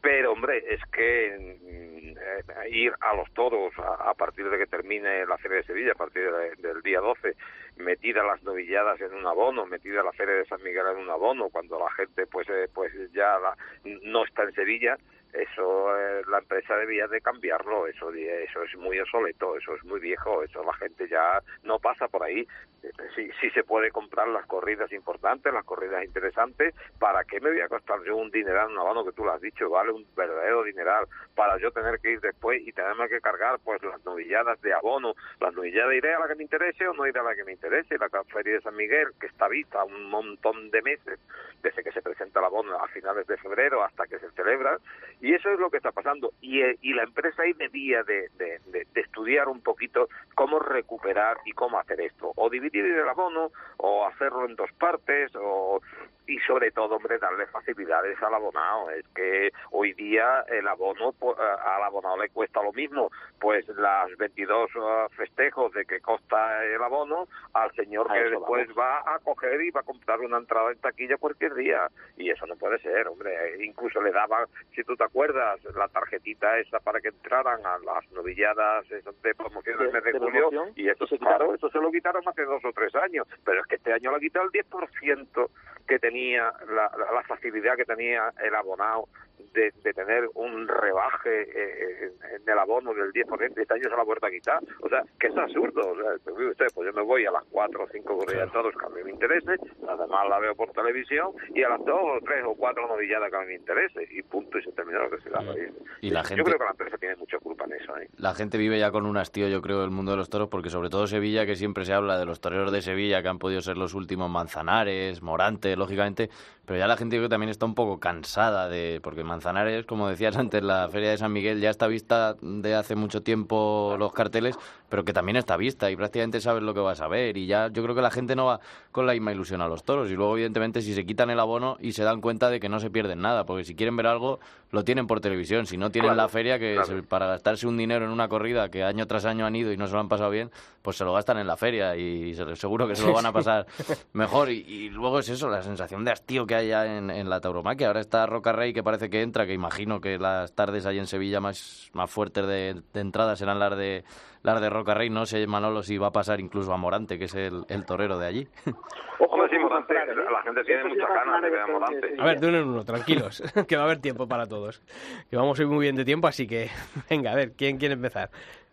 pero hombre, es que mm, eh, ir a los toros a, partir de que termine la Feria de Sevilla, a partir de- del día 12, metida las novilladas en un abono, metida la Feria de San Miguel en un abono, cuando la gente pues eh, pues ya la- no está en Sevilla, eso eh, la empresa debía de cambiarlo, eso eso es muy obsoleto, eso es muy viejo, eso la gente ya no pasa por ahí. Eh, Sí, sí se puede comprar las corridas importantes, las corridas interesantes, ¿para qué me voy a costar yo un dineral abono que tú lo has dicho, vale un verdadero dineral, para yo tener que ir después y tenerme que cargar pues las novilladas de abono, las novilladas iré a la que me interese o no iré a la que me interese, la feria de San Miguel que está vista un montón de meses desde que se presenta el abono a finales de febrero hasta que se celebra y eso es lo que está pasando. Y, eh, y la empresa ahí debía de, de- de- de estudiar un poquito cómo recuperar y cómo hacer esto. O dividir el abono o hacerlo en dos partes o y sobre todo hombre darle facilidades al abonado. Es que hoy día el abono pues, al abonado le cuesta lo mismo. Pues las 22 uh, festejos de que costa el abono al señor que después va a coger y va a comprar una entrada en taquilla cualquier día. Y eso no puede ser hombre. Incluso le daban si tú te acuerdas la tarjetita esa para que entraran a las novilladas de promoción del De- mes de, julio promoción, y eso se claro quitaron. eso se lo quitaron hace dos o tres años pero es que este año le ha quitado el 10% que tenía la, la- la facilidad que tenía el abonado de, de tener un rebaje eh, en, en el abono del 10%, este año se la vuelto a quitar. O sea, que es absurdo. O sea, usted, pues yo me voy a las 4 o 5 corridas toros que a mí me interese, además la veo por televisión, y a las 2 o 3 o 4 novilladas que a mí me interese, y punto, y se terminó lo que se daba. Y la Yo gente- creo que la empresa tiene mucha culpa en eso. ¿eh? La gente vive ya con un hastío, yo creo, del mundo de los toros, porque sobre todo Sevilla, que siempre se habla de los toreros de Sevilla, que han podido ser los últimos Manzanares, Morante, lógicamente, pero ya la gente creo que también está un poco cansada de, porque Manzanares, como decías antes, la Feria de San Miguel ya está vista de hace mucho tiempo los carteles, pero que también está vista y prácticamente sabes lo que vas a ver y ya yo creo que la gente no va con la misma ilusión a los toros y luego evidentemente si se quitan el abono y se dan cuenta de que no se pierden nada, porque si quieren ver algo lo tienen por televisión, si no tienen Claro, la feria que claro. se- para gastarse un dinero en una corrida que año tras año han ido y no se lo han pasado bien, pues se lo gastan en la feria y se- seguro que se lo van a pasar mejor. Y, y luego es eso, la sensación de hastío que hay ya en, en la tauromaquia. Ahora está Roca Rey que parece que entra, que imagino que las tardes ahí en Sevilla más, más fuertes de, de entrada serán las de las de Roca Rey. No sé, Manolo, si va a pasar incluso a Morante, que es el, el torero de allí. Hombre, sí, Morante, la gente tiene muchas ganas de ver a Morante. A ver, de uno en uno, tranquilos, que va a haber tiempo para todos. Que vamos a ir muy bien de tiempo, así que venga, a ver, ¿quién quiere empezar?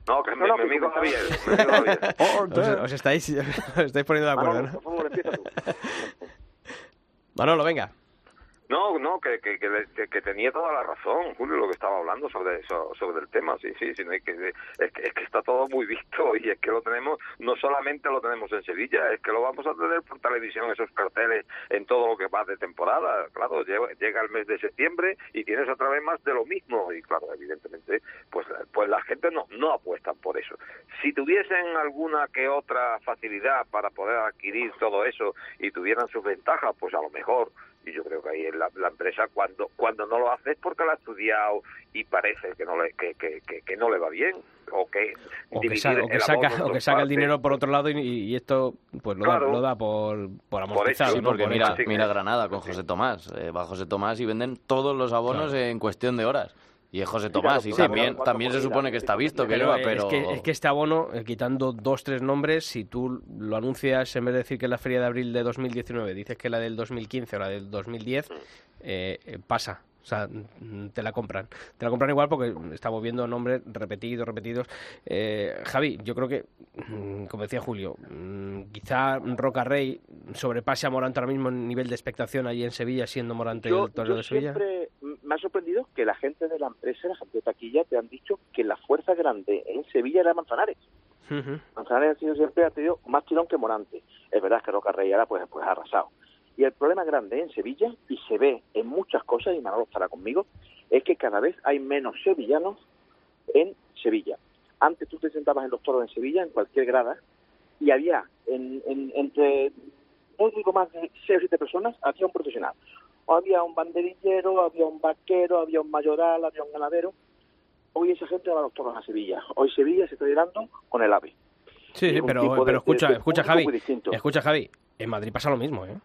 No, que mi, mi amigo Javier. mi amigo Javier. Os, os estáis, os estáis poniendo de acuerdo, Manolo, ¿no? por favor, empieza tú. Manolo, venga. No, no, que, que, que, que- tenía toda la razón, Julio, lo que estaba hablando sobre eso, sobre el tema, sí, sí, sí, no hay que, es, que, es que está todo muy visto y es que lo tenemos, no solamente lo tenemos en Sevilla, es que lo vamos a tener por televisión, esos carteles en todo lo que va de temporada, claro, llega el mes de septiembre y tienes otra vez más de lo mismo y claro, evidentemente, pues, pues la gente no, no apuesta por eso. Si tuviesen alguna que otra facilidad para poder adquirir todo eso y tuvieran sus ventajas, pues a lo mejor y yo creo que ahí en la, la empresa cuando cuando no lo hace es porque lo ha estudiado y parece que no le que, que, que, que no le va bien o que O que, o saca, o que saca el dinero por otro lado y, y esto pues lo, Claro. da, lo da por, por amortizado, porque Por mira, mira Granada con José Tomás. Eh, va José Tomás y venden todos los abonos en cuestión de horas. Y es José Tomás, y también, también se supone que está visto que Pero lleva, es pero... que, es que este abono, eh, quitando dos, tres nombres, si tú lo anuncias en vez de decir que es la feria de abril de 2019, dices que la del 2015 o la del 2010, eh, eh, pasa. O sea, mm, te la compran. Te la compran igual porque estamos viendo nombres repetidos, repetidos. Eh, Javi, yo creo que, mm, como decía Julio, mm, quizá Roca Rey sobrepase a Morante ahora mismo en nivel de expectación allí en Sevilla, siendo Morante Yo, el torero yo de Sevilla. siempre me ha sorprendido que la gente de la empresa, la gente de taquilla, te han dicho que la fuerza grande en Sevilla era Manzanares. Manzanares ha sido siempre ha tenido más tirón que Morante. Es verdad que Roca Rey ahora pues, pues ha arrasado. Y el problema grande en Sevilla, y se ve en muchas cosas, y Manolo estará conmigo, es que cada vez hay menos sevillanos en Sevilla. Antes tú te sentabas en los toros en Sevilla, en cualquier grada, y había en, en- entre no digo más de seis o siete personas, había un profesional. Había un banderillero, había un vaquero, había un mayoral, había un ganadero. Hoy esa gente va a los toros a Sevilla. Hoy Sevilla se está llenando con el ave. Sí, Es sí, pero, tipo de- pero escucha, de- de escucha Javi, escucha Javi, en Madrid pasa lo mismo, ¿eh?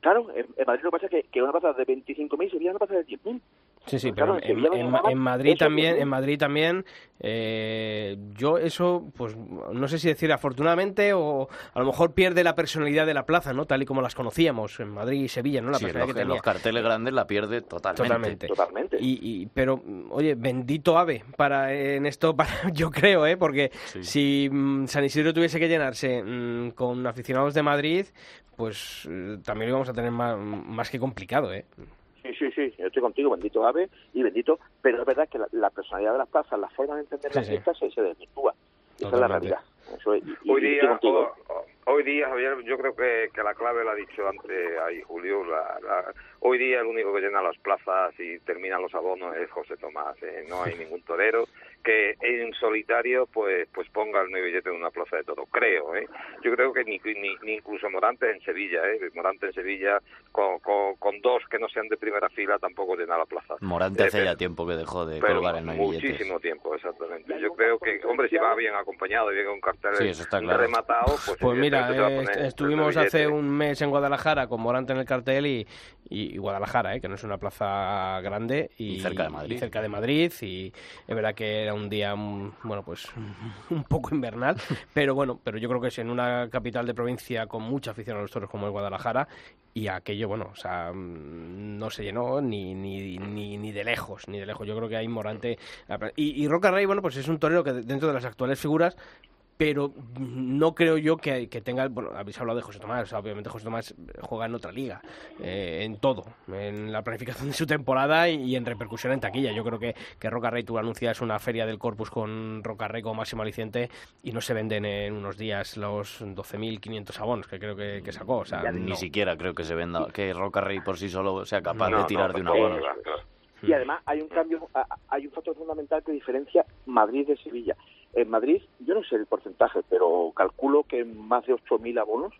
Claro, en, en Madrid lo que pasa es que, que una plaza de 25.000 Sevilla una plaza de 10.000. Sí, sí, Pues pero claro, en, Madrid eso, también, pues, en Madrid también, eh, yo eso, pues no sé si decir afortunadamente o a lo mejor pierde la personalidad de la plaza, ¿no? Tal y como las conocíamos en Madrid y Sevilla, ¿no? La Sí, en los, que en tenía. los carteles grandes la pierde totalmente. Totalmente. Totalmente. Y, y- pero, oye, bendito ave para en esto, para, yo creo, ¿eh? Porque Sí. si mm, San Isidro tuviese que llenarse mm, con aficionados de Madrid, pues eh, también lo íbamos a tener más, más que complicado, ¿eh? Sí, sí, sí, yo estoy contigo, bendito ave y bendito, pero es verdad que la, la personalidad de las plazas, la forma de entender Sí, las sí. fiestas se, se desvirtúa. Esa es la realidad. Eso es, y, Hoy día, hoy día, Javier, yo creo que, que la clave la ha dicho antes ahí Julio. la- la- hoy día el único que llena las plazas y termina los abonos es José Tomás. ¿eh? No hay ningún torero que en solitario pues pues ponga el nuevo billete en una plaza de toro. Creo, ¿eh? Yo creo que ni, ni, ni incluso Morante en Sevilla, ¿eh? Morante en Sevilla con, con, con dos que no sean de primera fila tampoco llena la plaza. Morante Eh, hace pero- ya tiempo que dejó de pero colgar en billetes. muchísimo tiempo, exactamente. Yo creo que, hombre, si va bien acompañado y bien con un cartel Sí, está claro. rematado, pues, Pues mira, eh, estuvimos el hace un mes en Guadalajara con Morante en el cartel y, y- y Guadalajara, eh, que no es una plaza grande y, Y cerca de Madrid. y cerca de Madrid y es verdad que era un día mm, bueno pues un poco invernal, pero bueno, pero yo creo que es en una capital de provincia con mucha afición a los toros como es Guadalajara y aquello bueno, o sea, mm, no se llenó ni, ni, ni, ni de lejos, ni de lejos. Yo creo que hay Morante y, y Roca Rey, bueno, pues es un torero que dentro de las actuales figuras pero no creo yo que, que tenga, bueno, habéis hablado de José Tomás, o sea, obviamente José Tomás juega en otra liga, eh, en todo, en la planificación de su temporada y, y en repercusión en taquilla. Yo creo que, que Roca Rey, tú anuncias una feria del Corpus con Roca Rey como máximo aliciente y no se venden en unos días los 12.500 abonos que creo que, que sacó, o sea, Ni no. siquiera creo que se venda, que Roca Rey por sí solo sea capaz No, de no, tirar de un abono. Y además hay un cambio, hay un factor fundamental que diferencia Madrid de Sevilla. En Madrid, yo no sé el porcentaje, pero calculo que más de 8.000 abonos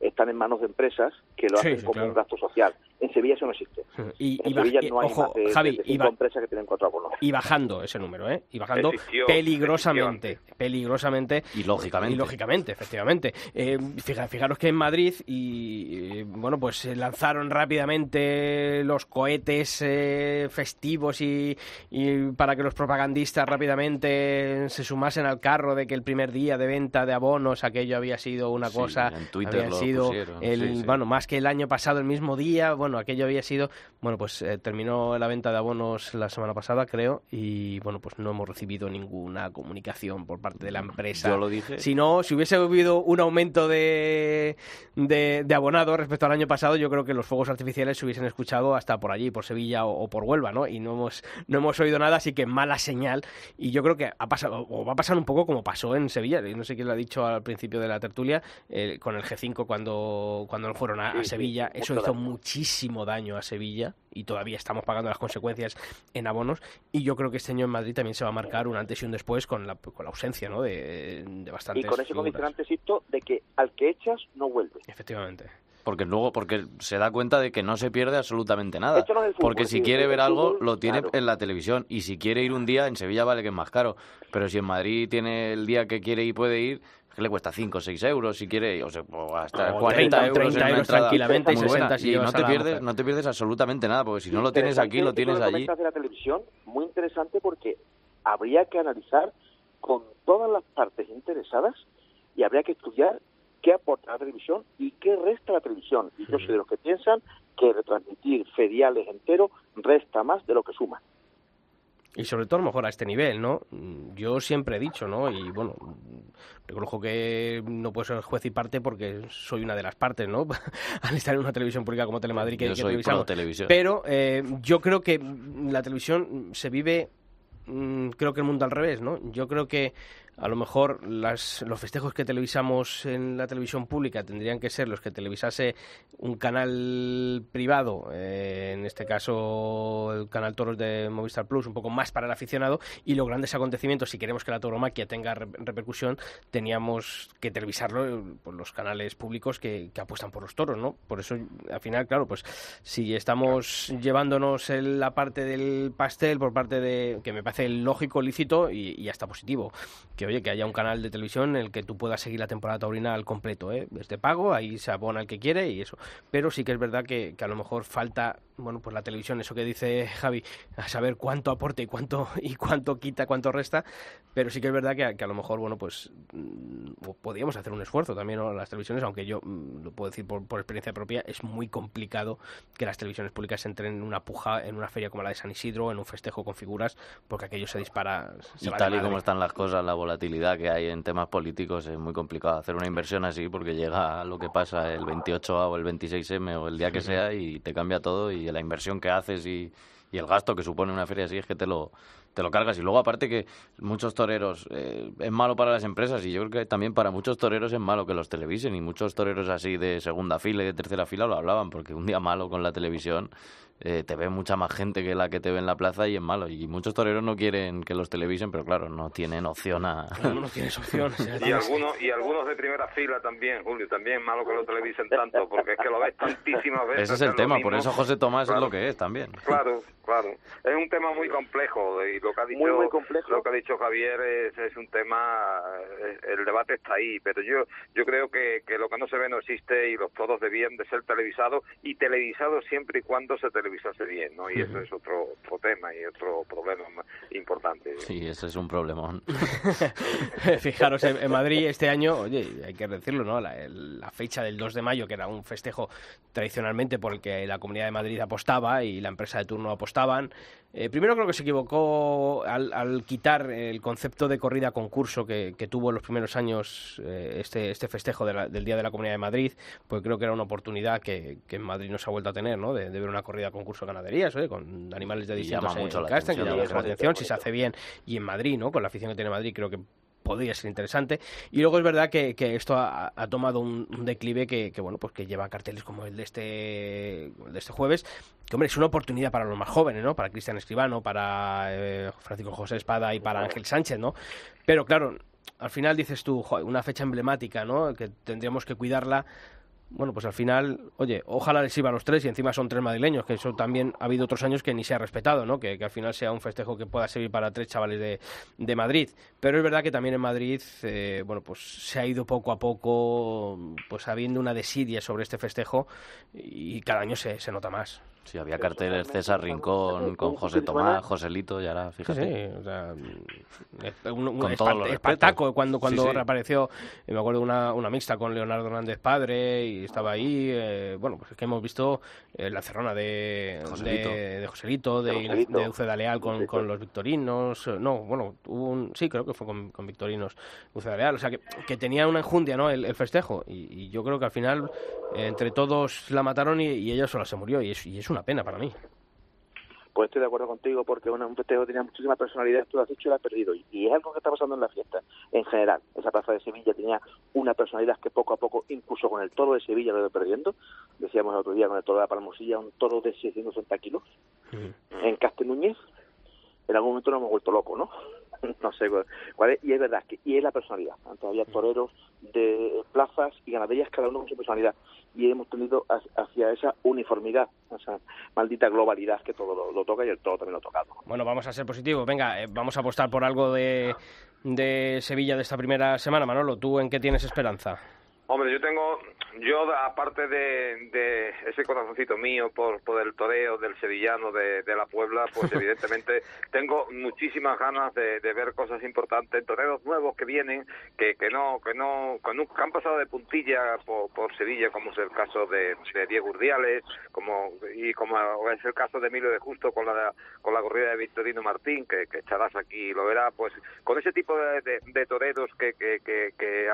están en manos de empresas que lo Sí, hacen sí, como claro. un gasto social. En Sevilla eso no existe. Y, En y Sevilla y- no hay ojo, más de, Javi, de y cinco empresas que tienen cuatro abonos. y bajando ese número, ¿eh? Y bajando peligrosamente, peligrosamente. Y lógicamente. Y lógicamente, efectivamente. Eh, fija- fijaros que en Madrid, y eh, bueno, pues se lanzaron rápidamente los cohetes eh, festivos y, y para que los propagandistas rápidamente se sumasen al carro de que el primer día de venta de abonos aquello había sido una Sí, cosa, en Twitter lo sido pusieron, el, sí, sí. bueno, más que el año pasado, el mismo día, bueno, aquello había sido, bueno, pues eh, terminó la venta de abonos la semana pasada, creo, y bueno, pues no hemos recibido ninguna comunicación por parte de la empresa. Yo lo dije. Si no, si hubiese habido un aumento de, de, de abonados respecto al año pasado, yo creo que los fuegos artificiales se hubiesen escuchado hasta por allí, por Sevilla o, o por Huelva, ¿no? Y no hemos, no hemos oído nada, así que mala señal. Y yo creo que ha pasado, o va a pasar un poco como pasó en Sevilla. No sé quién lo ha dicho al principio de la tertulia, eh, con el G5 cuando, cuando fueron a, a Sí, sí, Sevilla. Eso hizo daño. muchísimo daño a Sevilla y todavía estamos pagando las consecuencias en abonos. Y yo creo que este año en Madrid también se va a marcar un antes y un después con la, con la ausencia ¿no? de, de bastantes Y con ese condicionante, de que al que echas no vuelve. Efectivamente. porque luego porque se da cuenta de que no se pierde absolutamente nada. No fútbol, porque si sí, quiere ver algo, lo tiene claro. en la televisión. Y si quiere ir un día, en Sevilla vale que es más caro. Pero si en Madrid tiene el día que quiere y puede ir, que le cuesta 5 o 6 euros si quiere, o sea, o hasta O 40 30, euros, en 30 una euros tranquilamente y muy buena. 60 si y llevas no te pierdes, no te pierdes absolutamente nada, porque si no lo tienes aquí, lo tienes allí. de la televisión, muy interesante porque habría que analizar con todas las partes interesadas y habría que estudiar qué aporta la televisión y qué resta la televisión. Y yo soy de los que piensan que retransmitir feriales enteros resta más de lo que suma. Y sobre todo a lo mejor a este nivel, ¿no? Mm, Yo siempre he dicho, ¿no? Y bueno, mm, reconozco que no puedo ser juez y parte porque soy una de las partes, ¿no? Al estar en una televisión pública como Telemadrid que, Yo que soy pro televisión. Pero eh, yo creo que mm, la televisión se vive, creo que el mundo al revés, ¿no? Yo creo que a lo mejor las, los festejos que televisamos en la televisión pública tendrían que ser los que televisase un canal privado, eh, en este caso el canal Toros de Movistar Plus, un poco más para el aficionado, y los grandes acontecimientos, si queremos que la tauromaquia tenga re- repercusión, teníamos que televisarlo eh, por los canales públicos que, que apuestan por los toros, ¿no? Por eso, al final, claro, pues si estamos llevándonos el- la parte del pastel por parte de, que me parece lógico, lícito y, y hasta positivo, que oye, que haya un canal de televisión en el que tú puedas seguir la temporada taurina al completo, ¿eh? Es de pago, ahí se abona el que quiere y eso. Pero sí que es verdad que, que a lo mejor falta, bueno, pues la televisión, eso que dice Javi, a saber cuánto aporta y cuánto, y cuánto quita, cuánto resta, pero sí que es verdad que, a- que a lo mejor, bueno, pues mm, podríamos hacer un esfuerzo también, ¿no? Las televisiones, aunque yo mm, lo puedo decir por, por experiencia propia, es muy complicado que las televisiones públicas entren en una puja, en una feria como la de San Isidro, en un festejo con figuras, porque aquello se dispara. Se Y va tal y como están las cosas, la volatilidad que hay en temas políticos, es muy complicado hacer una inversión así porque llega lo que pasa el 28A o el 26M o el día que sea y te cambia todo y la inversión que haces y, y el gasto que supone una feria así es que te lo te lo cargas. Y luego aparte que muchos toreros eh, es malo para las empresas y yo creo que también para muchos toreros es malo que los televisen. Y muchos toreros así de segunda fila y de tercera fila lo hablaban porque un día malo con la televisión eh, te ve mucha más gente que la que te ve en la plaza y es malo. Y muchos toreros no quieren que los televisen, pero claro, no tienen opción a... No, no tienes opción. Y algunos, y algunos de primera fila también, Julio, también es malo que lo televisen tanto, porque es que lo ves tantísimas veces. Ese es el lo tema, por eso José Tomás es lo que es también. Claro, claro. Es un tema muy complejo y lo que ha dicho, Muy, muy complejo. Lo que ha dicho Javier es, es un tema, eh, el debate está ahí, pero yo yo creo que, que lo que no se ve no existe y los todos debían de ser televisados y televisados siempre y cuando se televisase bien, ¿no? Y eso es otro, otro tema y otro problema más importante. Sí, ese es un problemón. Fijaros, en, en Madrid este año, oye, hay que decirlo, ¿no? La, el- la fecha del 2 de mayo, que era un festejo tradicionalmente por el que la Comunidad de Madrid apostaba y la empresa de turno apostaban. Eh, primero creo que se equivocó al, al quitar el concepto de corrida concurso que, que tuvo en los primeros años eh, este, este festejo de la- del Día de la Comunidad de Madrid, porque creo que era una oportunidad que, que en Madrid no se ha vuelto a tener, ¿no? De, de ver una corrida concurso de ganaderías, oye, con animales de distintos llama mucho la que llama mucho la atención, si se hace bien y en Madrid, ¿no? Con la afición que tiene Madrid, creo que podría ser interesante. Y luego es verdad que, que esto ha, ha tomado un, un declive que, que, bueno, pues que lleva carteles como el de este el de este jueves, que hombre, es una oportunidad para los más jóvenes, ¿no? Para Cristian Escribano, para eh, Francisco José Espada y para Ángel Sánchez, ¿no? Pero claro, al final dices tú, "Joder, una fecha emblemática, ¿no? Que tendríamos que cuidarla. Bueno, pues al final, oye, ojalá les sirva a los tres y encima son tres madrileños, que eso también ha habido otros años que ni se ha respetado, ¿no? Que, que al final sea un festejo que pueda servir para tres chavales de, de Madrid. Pero es verdad que también en Madrid, eh, bueno, pues se ha ido poco a poco, pues habiendo una desidia sobre este festejo y cada año se, se nota más. Sí, había carteles César Rincón con José Tomás, Joselito, y ahora, fíjate. sí, o sea, un, un Con espart- todos los cuando, cuando Sí, sí. reapareció, eh, me acuerdo de una, una mixta con Leonardo Hernández Padre y estaba ahí, eh, bueno, pues es que hemos visto eh, la cerrona de Joselito. de, de Joselito, de, De Joselito. de Uceda Leal con, con los victorinos, eh, no, bueno, hubo un, sí, creo que fue con, con victorinos Uceda Leal, o sea, que, que tenía una enjundia, ¿no?, el, el festejo, y, y yo creo que al final, eh, entre todos la mataron y, y ella sola se murió, y es, y es una pena para mí. Pues estoy de acuerdo contigo porque bueno, un festejo tenía muchísima personalidad, tú lo has dicho y lo has perdido. Y, es algo que está pasando en la fiesta. En general, esa plaza de Sevilla tenía una personalidad que poco a poco, incluso con el toro de Sevilla lo ido perdiendo. Decíamos el otro día con el toro de la Palmosilla, un toro de 660 kilos. En Castelúñez, en algún momento nos hemos vuelto locos, ¿no? no sé cuál es, y es verdad que y es la personalidad. Antes había toreros de plazas y ganaderías, cada uno con su personalidad, y hemos tendido hacia esa uniformidad, esa maldita globalidad que todo lo, lo toca y el todo también lo ha tocado. Bueno, vamos a ser positivos. Venga, eh, vamos a apostar por algo de, de Sevilla de esta primera semana. Manolo, ¿tú en qué tienes esperanza? Hombre, yo tengo, yo aparte de, de ese corazoncito mío por, por el toreo del sevillano de, de la Puebla, pues evidentemente tengo muchísimas ganas de, de, ver cosas importantes, toreros nuevos que vienen, que, que no, que no, que nunca han pasado de puntilla por, por Sevilla, como es el caso de, de Diego Urdiales, como y como es el caso de Emilio de Justo con la con la corrida de Victorino Martín, que, que echarás aquí lo verá, pues con ese tipo de, de, de toreros que, que, que, que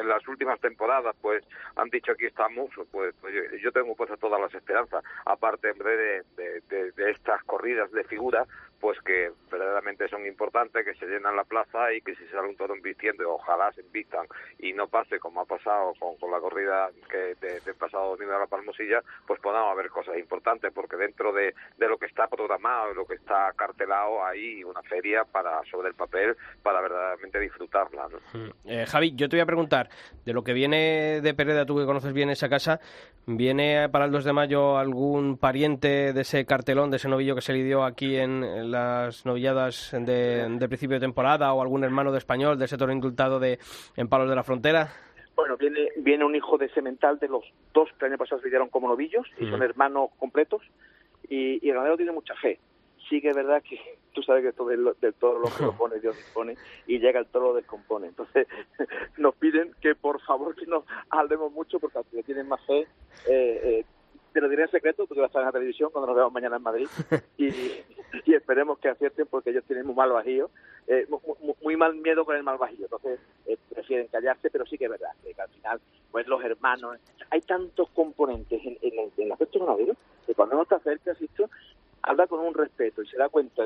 en las últimas temporadas pues han dicho aquí estamos, pues, pues yo, yo, tengo puestas todas las esperanzas, aparte de, de, de, de estas corridas de figura, pues que verdaderamente son importantes, que se llenan la plaza y que si sale un toro invistiendo, ojalá se invistan y no pase como ha pasado con, la corrida que del de pasado domingo de la Palmosilla, pues podamos haber cosas importantes, porque dentro de, lo que está programado, lo que está cartelado, hay una feria para sobre el papel para verdaderamente disfrutarla. ¿no? Eh, Javi, yo te voy a preguntar, de lo que viene de Pereda, tú que conoces bien esa casa, ¿viene para el 2 de mayo algún pariente de ese cartelón, de ese novillo que se le dio aquí en las novilladas de, de, principio de temporada o algún hermano de español de ese toro indultado de en Palos de la Frontera? Bueno, viene, viene un hijo de Semental de los dos que el año pasado se dieron como novillos y son hermanos completos y, y el ganadero tiene mucha fe. Sí que es verdad que tú sabes que todo el, del toro lo que lo pone Dios dispone y llega el toro lo descompone. Entonces nos piden que por favor que nos hablemos mucho porque le tienen más fe eh, eh, te lo diré en secreto porque va a estar en la televisión cuando nos veamos mañana en Madrid. Y, y esperemos que acierten porque ellos tienen muy mal bajío, eh, muy, muy, mal miedo con el mal bajío, entonces eh, prefieren callarse, pero sí que es verdad que, al final, pues los hermanos, hay tantos componentes en, en, en el aspecto ganadero que cuando uno está cerca, asisto, habla con un respeto y se da cuenta,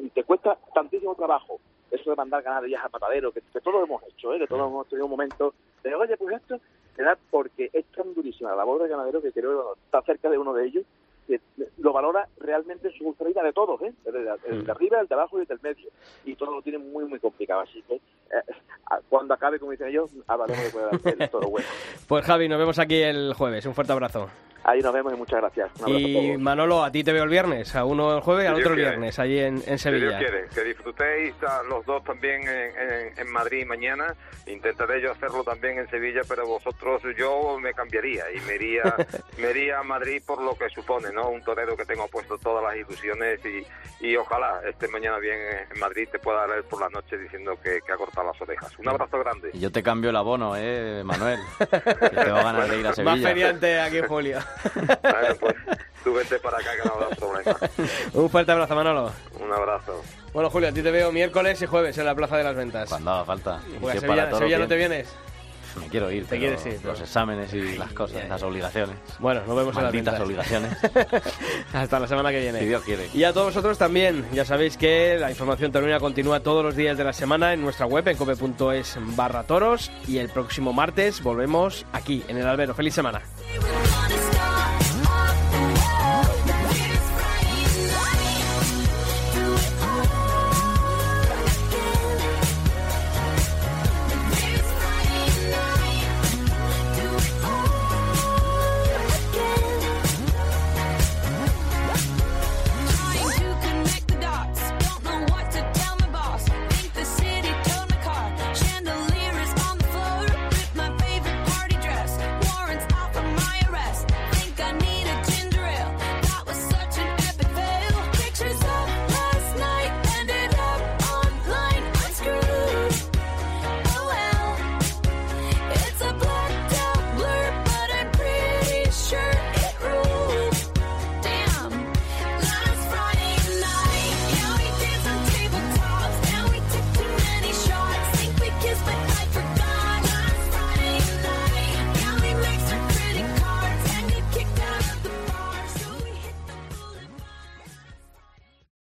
y te cuesta tantísimo trabajo eso de mandar ganaderías al matadero, que, que todos lo hemos hecho, ¿eh? que todos hemos tenido un momento de, oye, pues esto se da porque es tan durísima la labor del ganadero que creo que bueno, está cerca de uno de ellos que lo valora realmente su vida de todos, ¿eh? El de, el de, arriba, el de abajo y el del medio. Y todo lo tiene muy, muy complicado. Así que eh, cuando acabe, como dicen ellos, hablaremos de poder hacer todo bueno. Pues Javi, nos vemos aquí el jueves. Un fuerte abrazo. Ahí nos vemos y muchas gracias. y Manolo, a ti te veo el viernes, a uno el jueves y al otro el viernes, allí en, en Sevilla. Si Dios quiere, que disfrutéis los dos también en, en, en, Madrid mañana. Intentaré yo hacerlo también en Sevilla, pero vosotros, yo me cambiaría y me iría, me iría a Madrid por lo que supone, ¿no? Un torero que tengo puesto todas las ilusiones y, y ojalá este mañana bien en Madrid te pueda leer por la noche diciendo que, que, ha cortado las orejas. Un abrazo grande. Y yo te cambio el abono, ¿eh, Manuel? que te va a ganar de ir a Sevilla. Más feriante aquí en Julio. Bueno, pues tú vete para acá que no habrá problema. Un fuerte abrazo, Manolo. Un abrazo. Bueno, Julio, a ti te veo miércoles y jueves en la Plaza de las Ventas. Cuando haga falta. Pues a Sevilla, Sevilla no te vienes. Me quiero ir, te quieres ir, los exámenes y las cosas, las obligaciones. Bueno, nos vemos Malditas en las obligaciones. Hasta la semana que viene. Si Dios quiere. Y a todos vosotros también. Ya sabéis que la información taurina continúa todos los días de la semana en nuestra web, en cope.es barra toros. Y el próximo martes volvemos aquí, en el albero. ¡Feliz semana!